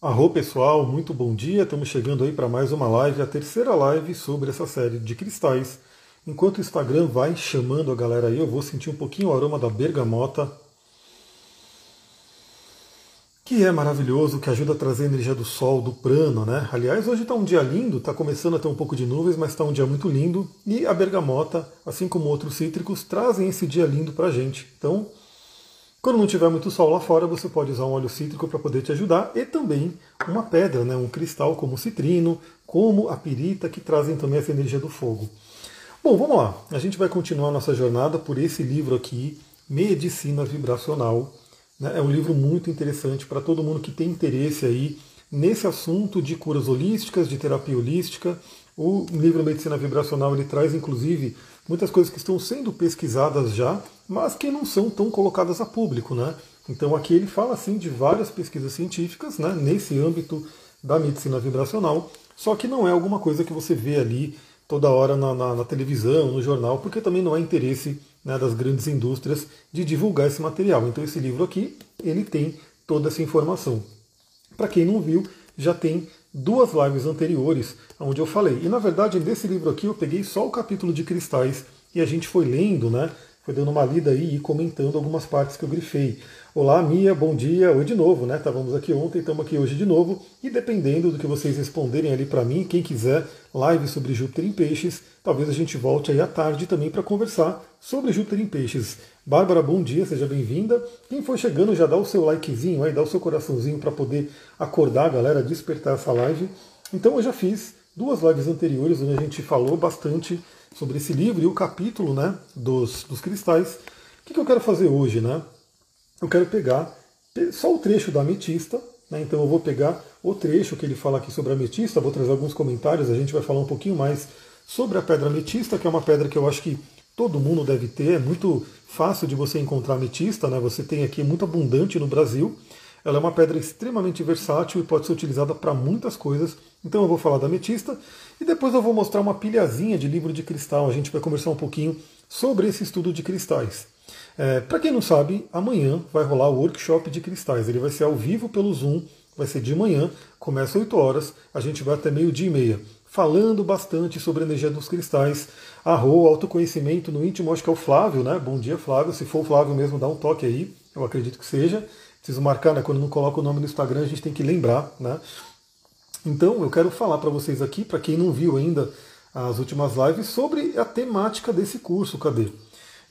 Arro pessoal, muito bom dia. Estamos chegando aí para mais uma live, a terceira live sobre essa série de cristais. Enquanto o Instagram vai chamando a galera aí, eu vou sentir um pouquinho o aroma da bergamota, que é maravilhoso, que ajuda a trazer a energia do sol, do prano, né? Aliás, hoje está um dia lindo, está começando a ter um pouco de nuvens, mas está um dia muito lindo. E a bergamota, assim como outros cítricos, trazem esse dia lindo para a gente. Então, quando não tiver muito sol lá fora, você pode usar um óleo cítrico para poder te ajudar e também uma pedra, né, um cristal como o citrino, como a pirita, que trazem também essa energia do fogo. Bom, vamos lá. A gente vai continuar nossa jornada por esse livro aqui, Medicina Vibracional. Né? É um livro muito interessante para todo mundo que tem interesse aí nesse assunto de curas holísticas, de terapia holística. O livro Medicina Vibracional ele traz inclusive muitas coisas que estão sendo pesquisadas já, mas que não são tão colocadas a público, né? Então aqui ele fala assim de várias pesquisas científicas, né, nesse âmbito da medicina vibracional, só que não é alguma coisa que você vê ali toda hora na, na, na televisão, no jornal, porque também não há interesse né, das grandes indústrias de divulgar esse material. Então esse livro aqui ele tem toda essa informação. Para quem não viu, já tem duas lives anteriores onde eu falei. E na verdade, nesse livro aqui eu peguei só o capítulo de cristais e a gente foi lendo, né? Foi dando uma lida aí e comentando algumas partes que eu grifei. Olá, Mia, bom dia. Oi de novo, né? Estávamos aqui ontem, estamos aqui hoje de novo. E dependendo do que vocês responderem ali para mim, quem quiser live sobre Júpiter em Peixes, talvez a gente volte aí à tarde também para conversar sobre Júpiter em Peixes. Bárbara, bom dia, seja bem-vinda. Quem for chegando, já dá o seu likezinho aí, dá o seu coraçãozinho para poder acordar a galera, despertar essa live. Então eu já fiz duas lives anteriores onde a gente falou bastante sobre esse livro e o capítulo né, dos, dos cristais. O que, que eu quero fazer hoje? Né? Eu quero pegar só o trecho da ametista, né, então eu vou pegar o trecho que ele fala aqui sobre a ametista, vou trazer alguns comentários, a gente vai falar um pouquinho mais sobre a pedra ametista, que é uma pedra que eu acho que todo mundo deve ter, é muito fácil de você encontrar ametista, né? você tem aqui muito abundante no Brasil. Ela é uma pedra extremamente versátil e pode ser utilizada para muitas coisas. Então eu vou falar da ametista e depois eu vou mostrar uma pilhazinha de livro de cristal. A gente vai conversar um pouquinho sobre esse estudo de cristais. É, para quem não sabe, amanhã vai rolar o workshop de cristais. Ele vai ser ao vivo pelo Zoom, vai ser de manhã, começa às 8 horas, a gente vai até meio-dia e meia, falando bastante sobre a energia dos cristais. Arro, autoconhecimento no íntimo, acho que é o Flávio, né? Bom dia, Flávio. Se for o Flávio mesmo, dá um toque aí, eu acredito que seja. Preciso marcar, né? Quando não coloca o nome no Instagram, a gente tem que lembrar, né? Então, eu quero falar para vocês aqui, para quem não viu ainda as últimas lives, sobre a temática desse curso. Cadê?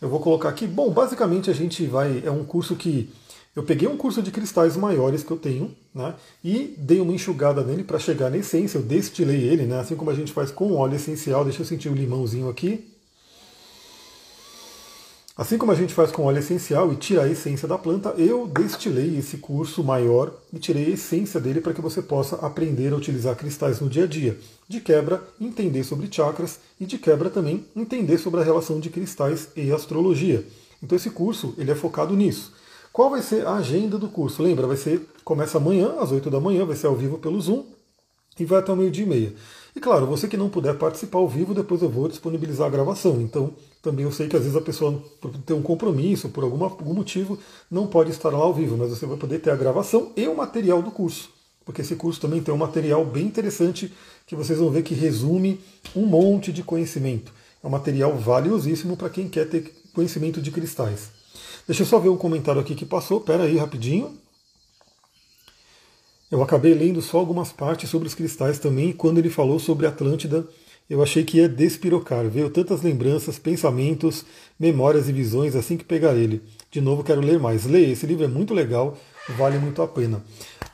Eu vou colocar aqui. Bom, basicamente a gente vai. É um curso que. Eu peguei um curso de cristais maiores que eu tenho, né? E dei uma enxugada nele para chegar na essência. Eu destilei ele, né? Assim como a gente faz com óleo essencial. Deixa eu sentir o limãozinho aqui. Assim como a gente faz com óleo essencial e tira a essência da planta, eu destilei esse curso maior e tirei a essência dele para que você possa aprender a utilizar cristais no dia a dia. De quebra, entender sobre chakras e de quebra também entender sobre a relação de cristais e astrologia. Então esse curso ele é focado nisso. Qual vai ser a agenda do curso? Lembra, vai ser começa amanhã às 8 da manhã, vai ser ao vivo pelo Zoom e vai até o meio-dia e meia. E claro, você que não puder participar ao vivo, depois eu vou disponibilizar a gravação. Então, também eu sei que às vezes a pessoa, por ter um compromisso, por alguma, algum motivo, não pode estar lá ao vivo, mas você vai poder ter a gravação e o material do curso. Porque esse curso também tem um material bem interessante que vocês vão ver que resume um monte de conhecimento. É um material valiosíssimo para quem quer ter conhecimento de cristais. Deixa eu só ver um comentário aqui que passou, pera aí rapidinho. Eu acabei lendo só algumas partes sobre os cristais também, quando ele falou sobre Atlântida, eu achei que ia despirocar. Veio tantas lembranças, pensamentos, memórias e visões assim que pegar ele. De novo, quero ler mais. Leia, esse livro é muito legal, vale muito a pena.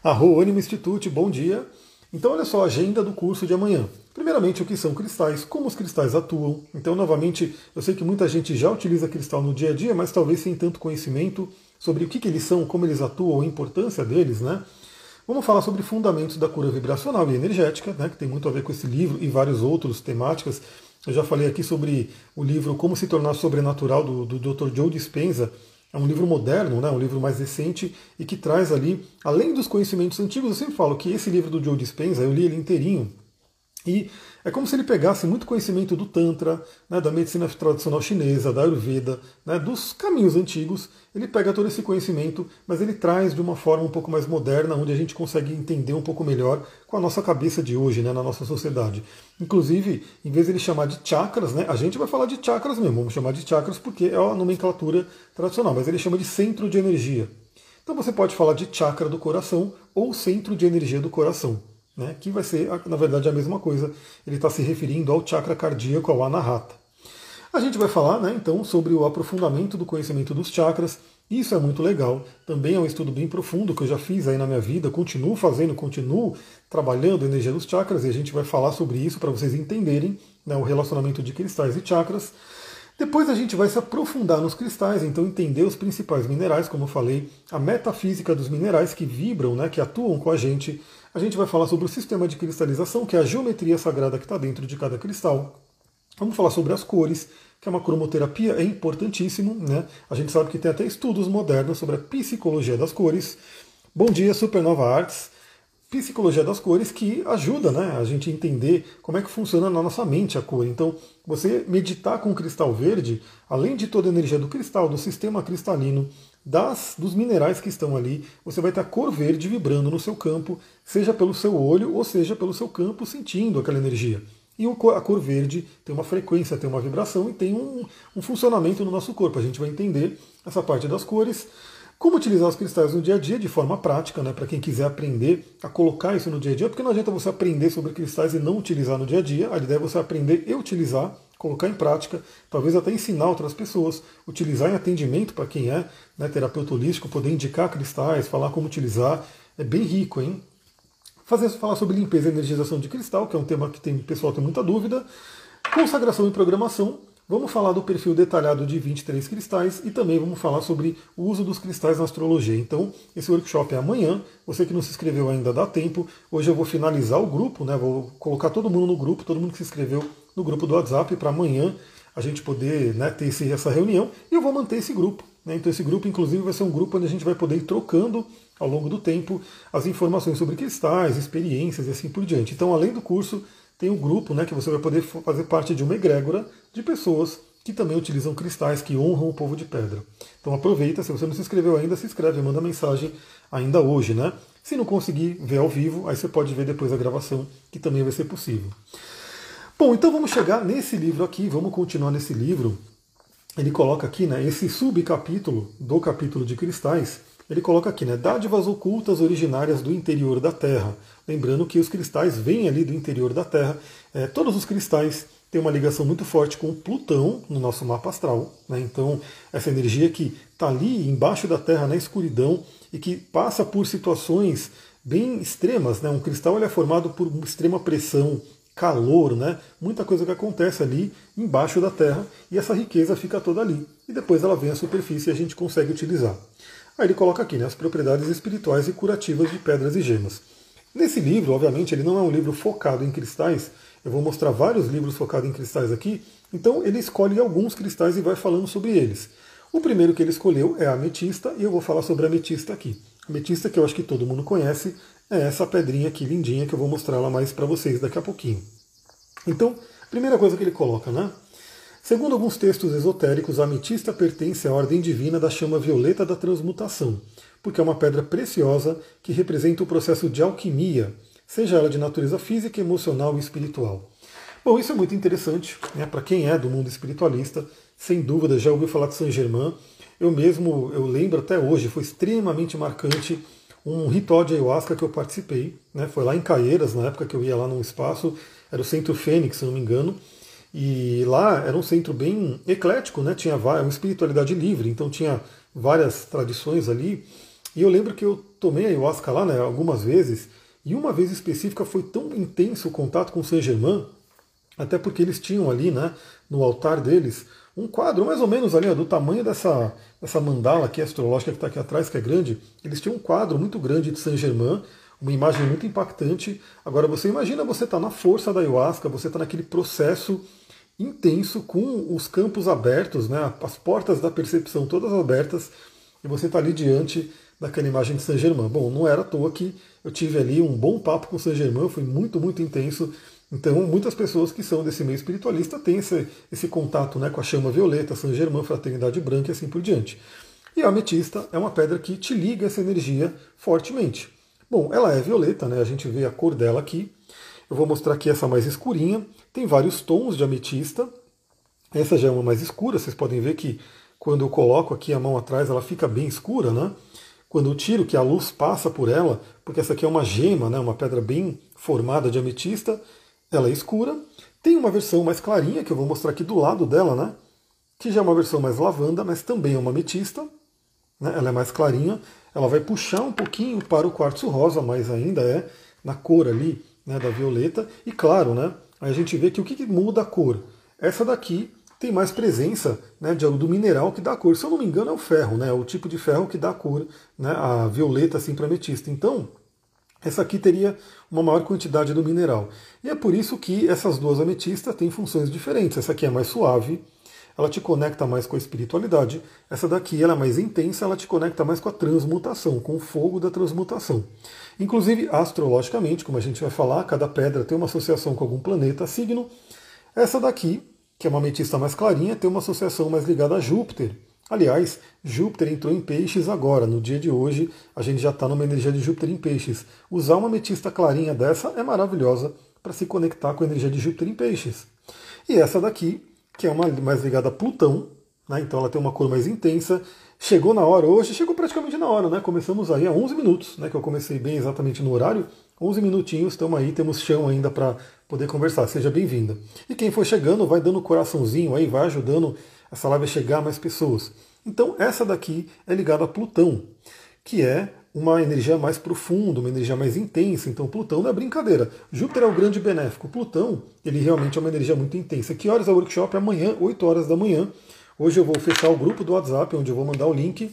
Arro Animo Institute, bom dia. Então, olha só a agenda do curso de amanhã. Primeiramente, o que são cristais, como os cristais atuam. Então, novamente, eu sei que muita gente já utiliza cristal no dia a dia, mas talvez sem tanto conhecimento sobre o que, que eles são, como eles atuam, a importância deles, né? Vamos falar sobre fundamentos da cura vibracional e energética, né, que tem muito a ver com esse livro e vários outros temáticas. Eu já falei aqui sobre o livro Como se tornar sobrenatural do, do Dr. Joe Dispenza. É um livro moderno, né, um livro mais recente e que traz ali, além dos conhecimentos antigos, eu sempre falo que esse livro do Joe Dispenza, eu li ele inteirinho E é como se ele pegasse muito conhecimento do Tantra, né, da medicina tradicional chinesa, da Ayurveda, né, dos caminhos antigos. Ele pega todo esse conhecimento, mas ele traz de uma forma um pouco mais moderna, onde a gente consegue entender um pouco melhor com a nossa cabeça de hoje, né, na nossa sociedade. Inclusive, em vez de ele chamar de chakras, né, a gente vai falar de chakras mesmo, vamos chamar de chakras porque é a nomenclatura tradicional, mas ele chama de centro de energia. Então você pode falar de chakra do coração ou centro de energia do coração né, que vai ser, na verdade, a mesma coisa. Ele está se referindo ao chakra cardíaco, ao anahata. A gente vai falar, né, então, sobre o aprofundamento do conhecimento dos chakras. Isso é muito legal. Também é um estudo bem profundo que eu já fiz aí na minha vida, continuo fazendo, continuo trabalhando a energia dos chakras e a gente vai falar sobre isso para vocês entenderem né, o relacionamento de cristais e chakras. Depois a gente vai se aprofundar nos cristais, então entender os principais minerais, como eu falei, a metafísica dos minerais que vibram, né, que atuam com a gente, a gente vai falar sobre o sistema de cristalização, que é a geometria sagrada que está dentro de cada cristal. Vamos falar sobre as cores, que é uma cromoterapia, é importantíssimo. Né? A gente sabe que tem até estudos modernos sobre a psicologia das cores. Bom dia, Supernova Arts. Psicologia das cores que ajuda né, a gente a entender como é que funciona na nossa mente a cor. Então, você meditar com o cristal verde, além de toda a energia do cristal, do sistema cristalino, das, dos minerais que estão ali, você vai ter a cor verde vibrando no seu campo, seja pelo seu olho ou seja pelo seu campo, sentindo aquela energia. E a cor verde tem uma frequência, tem uma vibração e tem um, um funcionamento no nosso corpo. A gente vai entender essa parte das cores. Como utilizar os cristais no dia a dia de forma prática, né, para quem quiser aprender a colocar isso no dia a dia, porque não adianta você aprender sobre cristais e não utilizar no dia a dia, a ideia é você aprender e utilizar colocar em prática, talvez até ensinar outras pessoas, utilizar em atendimento para quem é né, terapeuta holístico, poder indicar cristais, falar como utilizar, é bem rico, hein? Fazer, falar sobre limpeza e energização de cristal, que é um tema que tem, o pessoal tem muita dúvida. Consagração e programação. Vamos falar do perfil detalhado de 23 cristais e também vamos falar sobre o uso dos cristais na astrologia. Então, esse workshop é amanhã. Você que não se inscreveu ainda dá tempo. Hoje eu vou finalizar o grupo, né? Vou colocar todo mundo no grupo, todo mundo que se inscreveu no grupo do WhatsApp para amanhã a gente poder né, ter esse, essa reunião e eu vou manter esse grupo. Né? Então esse grupo, inclusive, vai ser um grupo onde a gente vai poder ir trocando ao longo do tempo as informações sobre cristais, experiências e assim por diante. Então, além do curso, tem um grupo né, que você vai poder fazer parte de uma egrégora de pessoas que também utilizam cristais que honram o povo de pedra. Então aproveita, se você não se inscreveu ainda, se inscreve, manda mensagem ainda hoje, né? Se não conseguir ver ao vivo, aí você pode ver depois a gravação, que também vai ser possível. Bom, então vamos chegar nesse livro aqui, vamos continuar nesse livro. Ele coloca aqui, né, esse subcapítulo do capítulo de cristais, ele coloca aqui, né, dádivas ocultas originárias do interior da Terra. Lembrando que os cristais vêm ali do interior da Terra. É, todos os cristais têm uma ligação muito forte com Plutão no nosso mapa astral. Né? Então, essa energia que está ali embaixo da Terra, na escuridão, e que passa por situações bem extremas. Né? Um cristal ele é formado por extrema pressão, calor, né? Muita coisa que acontece ali embaixo da terra e essa riqueza fica toda ali. E depois ela vem à superfície e a gente consegue utilizar. Aí ele coloca aqui né, as propriedades espirituais e curativas de pedras e gemas. Nesse livro, obviamente, ele não é um livro focado em cristais. Eu vou mostrar vários livros focados em cristais aqui. Então ele escolhe alguns cristais e vai falando sobre eles. O primeiro que ele escolheu é a ametista e eu vou falar sobre a ametista aqui. Ametista que eu acho que todo mundo conhece, é essa pedrinha aqui lindinha que eu vou mostrar ela mais para vocês daqui a pouquinho. Então, primeira coisa que ele coloca, né? Segundo alguns textos esotéricos, a ametista pertence à ordem divina da chama violeta da transmutação, porque é uma pedra preciosa que representa o processo de alquimia, seja ela de natureza física, emocional e espiritual. Bom, isso é muito interessante né, para quem é do mundo espiritualista, sem dúvida já ouviu falar de Saint Germain. Eu mesmo, eu lembro até hoje, foi extremamente marcante um ritual de ayahuasca que eu participei. Né? Foi lá em Caieiras, na época que eu ia lá num espaço, era o Centro Fênix, se não me engano. E lá era um centro bem eclético, né? tinha uma espiritualidade livre, então tinha várias tradições ali. E eu lembro que eu tomei ayahuasca lá né, algumas vezes, e uma vez específica foi tão intenso o contato com Saint Germain, até porque eles tinham ali né, no altar deles um quadro mais ou menos ali, ó, do tamanho dessa, dessa mandala aqui astrológica que está aqui atrás, que é grande. Eles tinham um quadro muito grande de Saint Germain, uma imagem muito impactante. Agora você imagina você estar tá na força da ayahuasca, você está naquele processo intenso com os campos abertos, né, as portas da percepção todas abertas, e você está ali diante daquela imagem de Saint Germain. Bom, não era à toa que eu tive ali um bom papo com Saint Germain, foi muito, muito intenso. Então, muitas pessoas que são desse meio espiritualista têm esse, esse contato né, com a chama violeta, São Germain, Fraternidade Branca e assim por diante. E a ametista é uma pedra que te liga essa energia fortemente. Bom, ela é violeta, né? A gente vê a cor dela aqui. Eu vou mostrar aqui essa mais escurinha. Tem vários tons de ametista. Essa já é uma mais escura. Vocês podem ver que quando eu coloco aqui a mão atrás, ela fica bem escura, né? Quando eu tiro, que a luz passa por ela, porque essa aqui é uma gema, né? Uma pedra bem formada de ametista. Ela é escura. Tem uma versão mais clarinha que eu vou mostrar aqui do lado dela, né? Que já é uma versão mais lavanda, mas também é uma ametista né? ela é mais clarinha, ela vai puxar um pouquinho para o quartzo rosa, mas ainda é na cor ali né, da violeta. E claro, né, a gente vê que o que, que muda a cor? Essa daqui tem mais presença né, de, do mineral que dá a cor. Se eu não me engano, é o ferro, né, o tipo de ferro que dá a cor, né, a violeta assim para ametista. Então, essa aqui teria uma maior quantidade do mineral. E é por isso que essas duas ametistas têm funções diferentes. Essa aqui é mais suave, ela te conecta mais com a espiritualidade. Essa daqui ela é mais intensa, ela te conecta mais com a transmutação, com o fogo da transmutação. Inclusive, astrologicamente, como a gente vai falar, cada pedra tem uma associação com algum planeta, signo. Essa daqui, que é uma ametista mais clarinha, tem uma associação mais ligada a Júpiter. Aliás, Júpiter entrou em peixes agora, no dia de hoje, a gente já está numa energia de Júpiter em peixes. Usar uma ametista clarinha dessa é maravilhosa para se conectar com a energia de Júpiter em peixes. E essa daqui que é uma mais ligada a Plutão, né? então ela tem uma cor mais intensa. Chegou na hora hoje, chegou praticamente na hora, né? Começamos aí há 11 minutos, né? Que eu comecei bem exatamente no horário. 11 minutinhos, estamos aí, temos chão ainda para poder conversar. Seja bem-vinda. E quem for chegando, vai dando coraçãozinho aí, vai ajudando essa live a chegar a mais pessoas. Então, essa daqui é ligada a Plutão, que é uma energia mais profunda, uma energia mais intensa. Então Plutão não é brincadeira. Júpiter é o grande benéfico. Plutão, ele realmente é uma energia muito intensa. Que horas é o workshop? Amanhã, 8 horas da manhã. Hoje eu vou fechar o grupo do WhatsApp, onde eu vou mandar o link.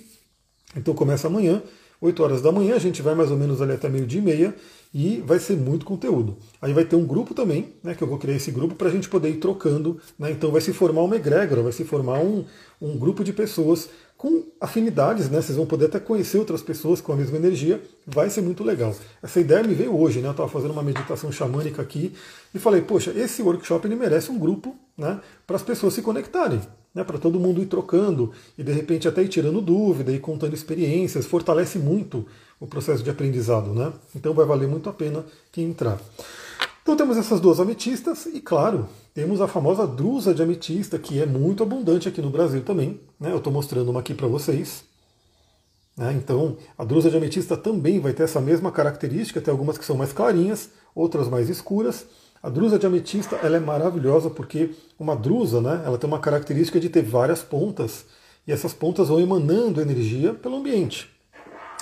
Então começa amanhã, 8 horas da manhã. A gente vai mais ou menos ali até meio-dia e meia e vai ser muito conteúdo. Aí vai ter um grupo também, né, que eu vou criar esse grupo para a gente poder ir trocando. Né, então vai se formar uma egrégora, vai se formar um, um grupo de pessoas com afinidades, né? Vocês vão poder até conhecer outras pessoas com a mesma energia, vai ser muito legal. Essa ideia me veio hoje, né? Eu estava fazendo uma meditação xamânica aqui e falei, poxa, esse workshop ele merece um grupo, né? Para as pessoas se conectarem, né? Para todo mundo ir trocando e de repente até ir tirando dúvida e contando experiências, fortalece muito o processo de aprendizado, né? Então vai valer muito a pena quem entrar. Então temos essas duas ametistas e, claro, temos a famosa drusa de ametista, que é muito abundante aqui no Brasil também. Né? Eu estou mostrando uma aqui para vocês. Né? Então, a drusa de ametista também vai ter essa mesma característica, tem algumas que são mais clarinhas, outras mais escuras. A drusa de ametista ela é maravilhosa porque uma drusa né, ela tem uma característica de ter várias pontas, e essas pontas vão emanando energia pelo ambiente.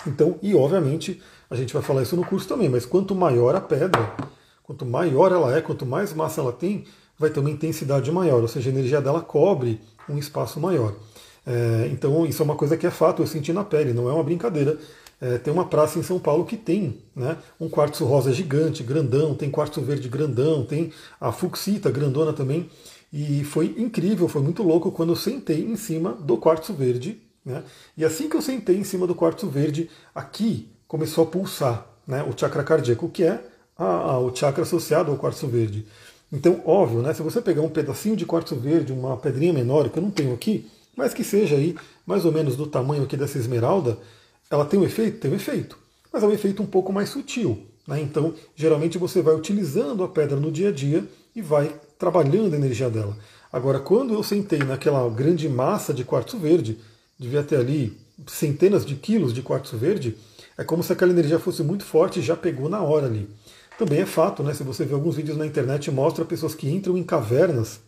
Então, e obviamente, a gente vai falar isso no curso também, mas quanto maior a pedra, Quanto maior ela é, quanto mais massa ela tem, vai ter uma intensidade maior, ou seja, a energia dela cobre um espaço maior. É, então isso é uma coisa que é fato, eu senti na pele, não é uma brincadeira. É, tem uma praça em São Paulo que tem né, um quartzo rosa gigante, grandão, tem quartzo verde grandão, tem a fuxita grandona também. E foi incrível, foi muito louco quando eu sentei em cima do quartzo verde. Né, e assim que eu sentei em cima do quartzo verde, aqui começou a pulsar né, o chakra cardíaco, que é a, o chakra associado ao quartzo verde. Então, óbvio, né, se você pegar um pedacinho de quartzo verde, uma pedrinha menor, que eu não tenho aqui, mas que seja aí mais ou menos do tamanho aqui dessa esmeralda, ela tem um efeito? Tem um efeito. Mas é um efeito um pouco mais sutil. Né? Então, geralmente você vai utilizando a pedra no dia a dia e vai trabalhando a energia dela. Agora, quando eu sentei naquela grande massa de quartzo verde, devia ter ali centenas de quilos de quartzo verde, é como se aquela energia fosse muito forte e já pegou na hora ali. Também é fato, né? Se você vê alguns vídeos na internet, mostra pessoas que entram em cavernas.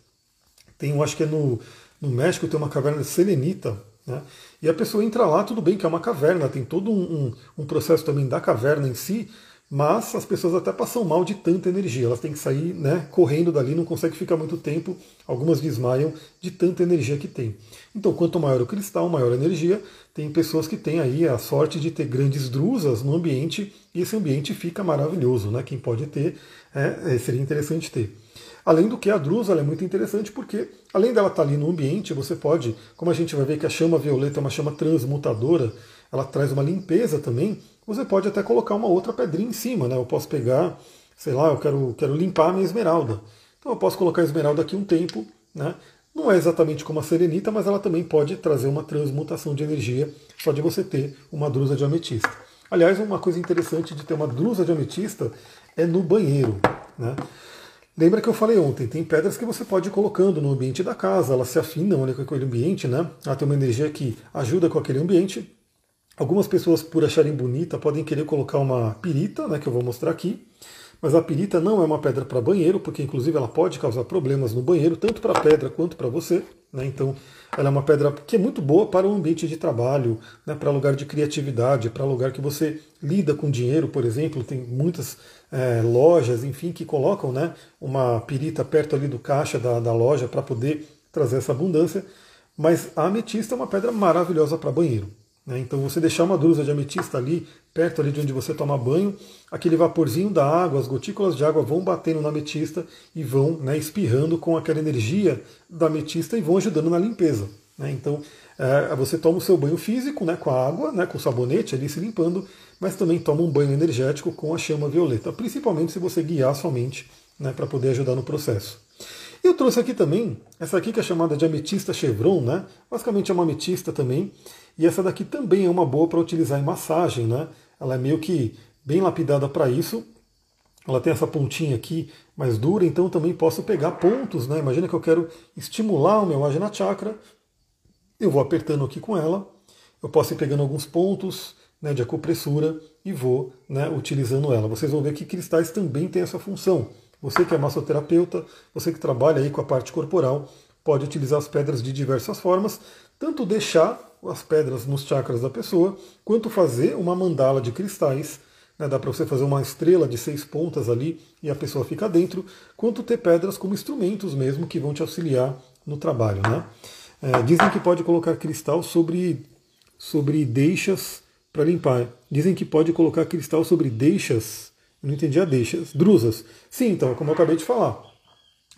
Tem, eu acho que é no, no México, tem uma caverna de selenita, né? E a pessoa entra lá, tudo bem que é uma caverna, tem todo um, um, um processo também da caverna em si, mas as pessoas até passam mal de tanta energia. Elas têm que sair né, correndo dali, não conseguem ficar muito tempo. Algumas desmaiam de tanta energia que tem. Então, quanto maior o cristal, maior a energia. Tem pessoas que têm aí a sorte de ter grandes drusas no ambiente e esse ambiente fica maravilhoso. Né? Quem pode ter, é, é seria interessante ter. Além do que a drusa é muito interessante porque, além dela estar ali no ambiente, você pode, como a gente vai ver que a chama violeta é uma chama transmutadora, ela traz uma limpeza também, você pode até colocar uma outra pedrinha em cima, né? Eu posso pegar, sei lá, eu quero, quero limpar a minha esmeralda. Então eu posso colocar a esmeralda aqui um tempo, né? Não é exatamente como a serenita, mas ela também pode trazer uma transmutação de energia só de você ter uma drusa de ametista. Aliás, uma coisa interessante de ter uma drusa de ametista é no banheiro. Né? Lembra que eu falei ontem, tem pedras que você pode ir colocando no ambiente da casa, elas se afinam ali com aquele ambiente, né? Ela tem uma energia que ajuda com aquele ambiente. Algumas pessoas, por acharem bonita, podem querer colocar uma pirita, né, que eu vou mostrar aqui. Mas a pirita não é uma pedra para banheiro, porque inclusive ela pode causar problemas no banheiro, tanto para a pedra quanto para você. Né? Então, ela é uma pedra que é muito boa para o ambiente de trabalho, né? para lugar de criatividade, para lugar que você lida com dinheiro, por exemplo. Tem muitas é, lojas, enfim, que colocam né, uma pirita perto ali do caixa da, da loja para poder trazer essa abundância. Mas a ametista é uma pedra maravilhosa para banheiro. Né? Então você deixar uma drusa de ametista ali, perto ali de onde você toma banho, aquele vaporzinho da água, as gotículas de água vão batendo na ametista e vão né, espirrando com aquela energia da ametista e vão ajudando na limpeza. Né? Então é, você toma o seu banho físico né, com a água, né, com o sabonete ali se limpando, mas também toma um banho energético com a chama violeta, principalmente se você guiar sua mente né, para poder ajudar no processo. Eu trouxe aqui também, essa aqui que é chamada de ametista chevron, né? basicamente é uma ametista também, e essa daqui também é uma boa para utilizar em massagem, né? Ela é meio que bem lapidada para isso. Ela tem essa pontinha aqui mais dura, então também posso pegar pontos, né? Imagina que eu quero estimular o meu Ajna Chakra. Eu vou apertando aqui com ela. Eu posso ir pegando alguns pontos né, de acupressura e vou né, utilizando ela. Vocês vão ver que cristais também têm essa função. Você que é massoterapeuta, você que trabalha aí com a parte corporal, pode utilizar as pedras de diversas formas, tanto deixar as pedras nos chakras da pessoa, quanto fazer uma mandala de cristais. Né, dá para você fazer uma estrela de seis pontas ali e a pessoa fica dentro, quanto ter pedras como instrumentos mesmo que vão te auxiliar no trabalho. Né? É, dizem que pode colocar cristal sobre, sobre deixas para limpar. Dizem que pode colocar cristal sobre deixas. não entendi a deixas. Drusas. Sim, então, como eu acabei de falar.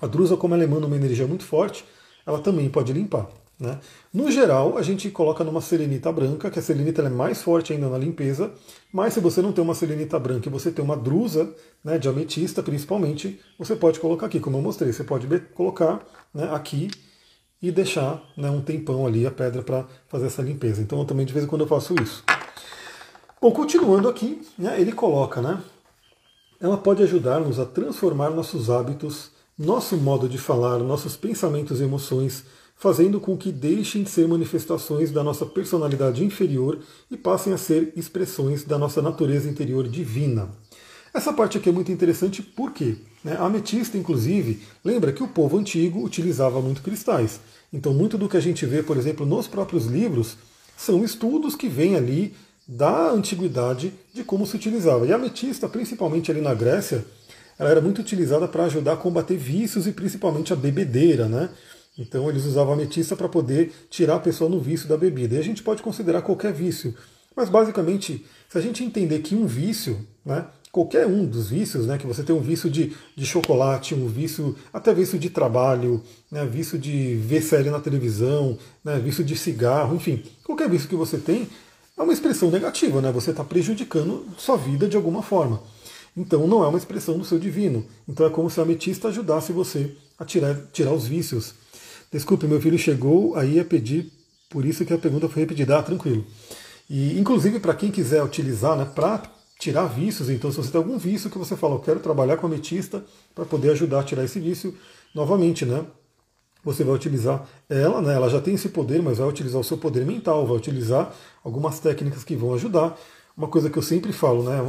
A drusa, como ela emana uma energia muito forte, ela também pode limpar. Né? No geral, a gente coloca numa selenita branca, que a selenita é mais forte ainda na limpeza, mas se você não tem uma selenita branca e você tem uma drusa né, de ametista, principalmente, você pode colocar aqui, como eu mostrei, você pode colocar né, aqui e deixar né, um tempão ali a pedra para fazer essa limpeza. Então eu também de vez em quando eu faço isso. Bom, continuando aqui, né, ele coloca, né? Ela pode ajudar-nos a transformar nossos hábitos, nosso modo de falar, nossos pensamentos e emoções fazendo com que deixem de ser manifestações da nossa personalidade inferior e passem a ser expressões da nossa natureza interior divina. Essa parte aqui é muito interessante porque né, a ametista, inclusive, lembra que o povo antigo utilizava muito cristais. Então, muito do que a gente vê, por exemplo, nos próprios livros, são estudos que vêm ali da antiguidade de como se utilizava. E a ametista, principalmente ali na Grécia, ela era muito utilizada para ajudar a combater vícios e principalmente a bebedeira, né? Então eles usavam ametista para poder tirar a pessoa no vício da bebida. E a gente pode considerar qualquer vício. Mas basicamente, se a gente entender que um vício, né, qualquer um dos vícios, né, que você tem um vício de, de chocolate, um vício, até vício de trabalho, né, vício de ver série na televisão, né, vício de cigarro, enfim, qualquer vício que você tem é uma expressão negativa, né, você está prejudicando sua vida de alguma forma. Então não é uma expressão do seu divino. Então é como se a ametista ajudasse você a tirar, tirar os vícios. Desculpe, meu filho chegou aí a pedir, por isso que a pergunta foi repetida. Ah, tranquilo. E, inclusive, para quem quiser utilizar, né, para tirar vícios, então, se você tem algum vício que você fala, eu quero trabalhar com ametista para poder ajudar a tirar esse vício, novamente, né? Você vai utilizar ela, né? Ela já tem esse poder, mas vai utilizar o seu poder mental, vai utilizar algumas técnicas que vão ajudar. Uma coisa que eu sempre falo, né?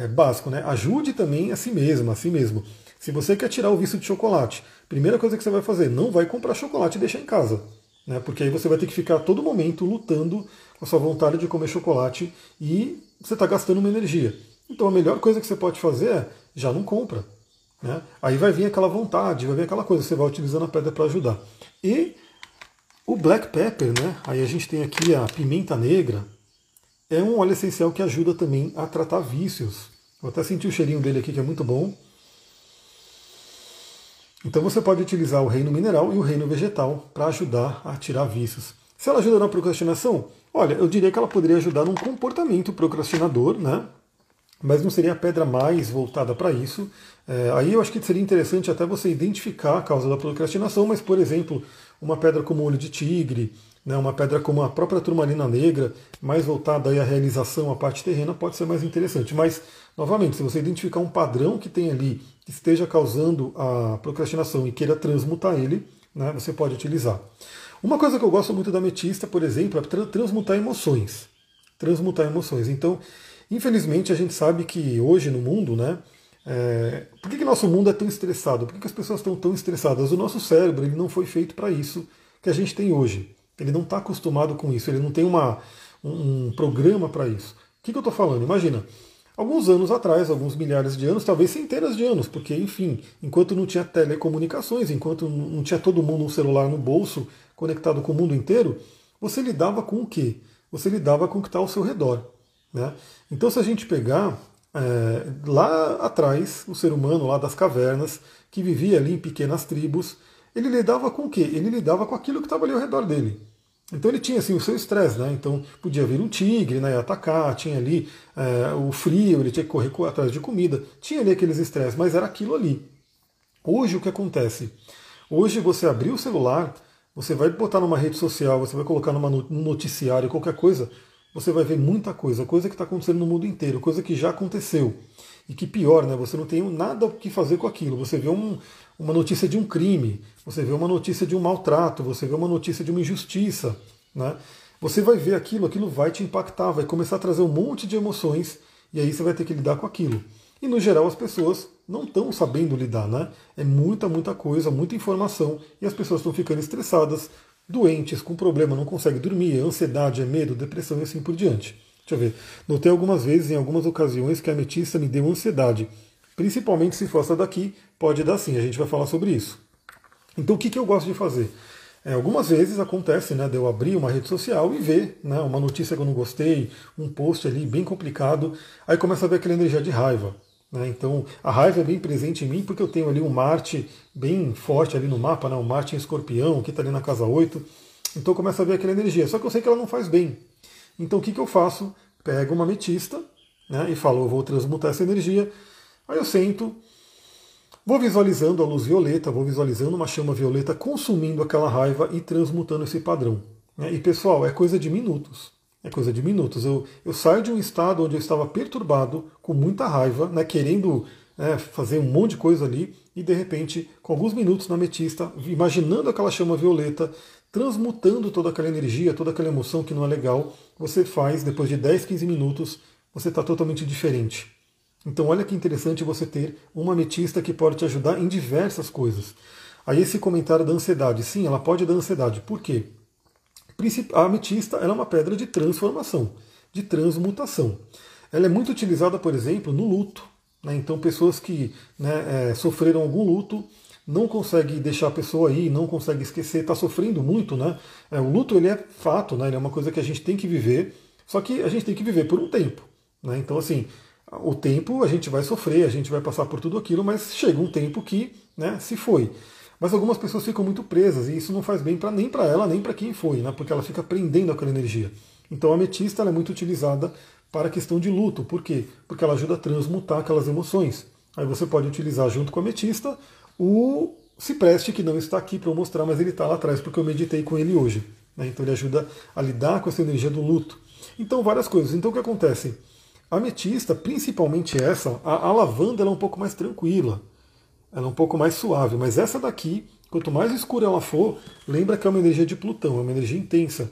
É, é básico, né? Ajude também a si mesmo, a si mesmo. Se você quer tirar o vício de chocolate, primeira coisa que você vai fazer, não vai comprar chocolate e deixar em casa. Né? Porque aí você vai ter que ficar todo momento lutando com a sua vontade de comer chocolate e você está gastando uma energia. Então a melhor coisa que você pode fazer é já não compra. Né? Aí vai vir aquela vontade, vai vir aquela coisa, você vai utilizando a pedra para ajudar. E o black pepper, né? aí a gente tem aqui a pimenta negra, é um óleo essencial que ajuda também a tratar vícios. Vou até sentir o cheirinho dele aqui que é muito bom. Então você pode utilizar o reino mineral e o reino vegetal para ajudar a tirar vícios. Se ela ajuda na procrastinação, olha, eu diria que ela poderia ajudar num comportamento procrastinador, né? mas não seria a pedra mais voltada para isso. É, aí eu acho que seria interessante até você identificar a causa da procrastinação, mas, por exemplo, uma pedra como olho de tigre, né, uma pedra como a própria turmalina negra, mais voltada aí à realização, à parte terrena, pode ser mais interessante. Mas, novamente, se você identificar um padrão que tem ali, esteja causando a procrastinação e queira transmutar ele, né, você pode utilizar. Uma coisa que eu gosto muito da ametista, por exemplo, é transmutar emoções. Transmutar emoções. Então, infelizmente, a gente sabe que hoje no mundo, né, é, por que, que nosso mundo é tão estressado? Por que, que as pessoas estão tão estressadas? O nosso cérebro ele não foi feito para isso que a gente tem hoje. Ele não está acostumado com isso, ele não tem uma, um, um programa para isso. O que, que eu estou falando? Imagina, alguns anos atrás, alguns milhares de anos, talvez centenas de anos, porque, enfim, enquanto não tinha telecomunicações, enquanto não tinha todo mundo um celular no bolso conectado com o mundo inteiro, você lidava com o quê? Você lidava com o que está ao seu redor. Né? Então, se a gente pegar é, lá atrás, o ser humano lá das cavernas, que vivia ali em pequenas tribos, ele lidava com o quê? Ele lidava com aquilo que estava ali ao redor dele. Então ele tinha assim o seu estresse, né? Então podia vir um tigre, né, atacar, tinha ali é, o frio, ele tinha que correr atrás de comida, tinha ali aqueles estresses, mas era aquilo ali. Hoje o que acontece? Hoje você abrir o celular, você vai botar numa rede social, você vai colocar numa, num noticiário, qualquer coisa, você vai ver muita coisa, coisa que está acontecendo no mundo inteiro, coisa que já aconteceu. E que pior, né? Você não tem nada o que fazer com aquilo. Você vê um, uma notícia de um crime, você vê uma notícia de um maltrato, você vê uma notícia de uma injustiça, né? Você vai ver aquilo, aquilo vai te impactar, vai começar a trazer um monte de emoções e aí você vai ter que lidar com aquilo. E no geral as pessoas não estão sabendo lidar, né? É muita, muita coisa, muita informação e as pessoas estão ficando estressadas, doentes, com problema, não conseguem dormir, é ansiedade, é medo, depressão e assim por diante. Deixa eu ver. Notei algumas vezes, em algumas ocasiões, que a ametista me deu ansiedade. Principalmente se for essa daqui, pode dar sim, a gente vai falar sobre isso. Então o que, que eu gosto de fazer? É, algumas vezes acontece né, de eu abrir uma rede social e ver né, uma notícia que eu não gostei, um post ali bem complicado, aí começa a ver aquela energia de raiva. Né? Então a raiva é bem presente em mim porque eu tenho ali um Marte bem forte ali no mapa, né? um Marte em escorpião, que está ali na casa 8. Então começa a ver aquela energia. Só que eu sei que ela não faz bem. Então o que, que eu faço? Pego uma ametista né, e falo, eu vou transmutar essa energia. Aí eu sento, vou visualizando a luz violeta, vou visualizando uma chama violeta consumindo aquela raiva e transmutando esse padrão. Né? E pessoal, é coisa de minutos. É coisa de minutos. Eu, eu saio de um estado onde eu estava perturbado, com muita raiva, né, querendo né, fazer um monte de coisa ali, e de repente, com alguns minutos na ametista, imaginando aquela chama violeta, transmutando toda aquela energia, toda aquela emoção que não é legal, você faz, depois de 10, 15 minutos, você está totalmente diferente. Então olha que interessante você ter uma ametista que pode te ajudar em diversas coisas. Aí esse comentário da ansiedade, sim, ela pode dar ansiedade. Por quê? A ametista é uma pedra de transformação, de transmutação. Ela é muito utilizada, por exemplo, no luto. Né? Então, pessoas que né, é, sofreram algum luto não conseguem deixar a pessoa aí, não conseguem esquecer, está sofrendo muito. Né? É, o luto ele é fato, né? ele é uma coisa que a gente tem que viver, só que a gente tem que viver por um tempo. Né? Então, assim, o tempo a gente vai sofrer, a gente vai passar por tudo aquilo, mas chega um tempo que né, se foi. Mas algumas pessoas ficam muito presas e isso não faz bem pra, nem para ela, nem para quem foi, né? porque ela fica prendendo aquela energia. Então a ametista é muito utilizada para a questão de luto. Por quê? Porque ela ajuda a transmutar aquelas emoções. Aí você pode utilizar junto com a ametista o cipreste, que não está aqui para eu mostrar, mas ele está lá atrás porque eu meditei com ele hoje. Né? Então ele ajuda a lidar com essa energia do luto. Então várias coisas. Então o que acontece? A ametista, principalmente essa, a, a lavanda é um pouco mais tranquila. Ela é um pouco mais suave, mas essa daqui, quanto mais escura ela for, lembra que é uma energia de Plutão, é uma energia intensa.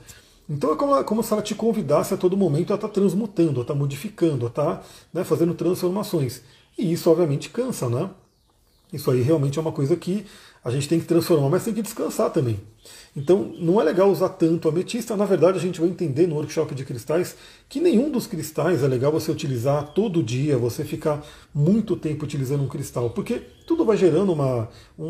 Então é como, como se ela te convidasse a todo momento a estar tá transmutando, a estar tá modificando, a estar tá, né, fazendo transformações. E isso obviamente cansa, né? Isso aí realmente é uma coisa que a gente tem que transformar, mas tem que descansar também. Então não é legal usar tanto ametista. Na verdade, a gente vai entender no workshop de cristais que nenhum dos cristais é legal você utilizar todo dia, você ficar muito tempo utilizando um cristal, porque tudo vai gerando uma, um,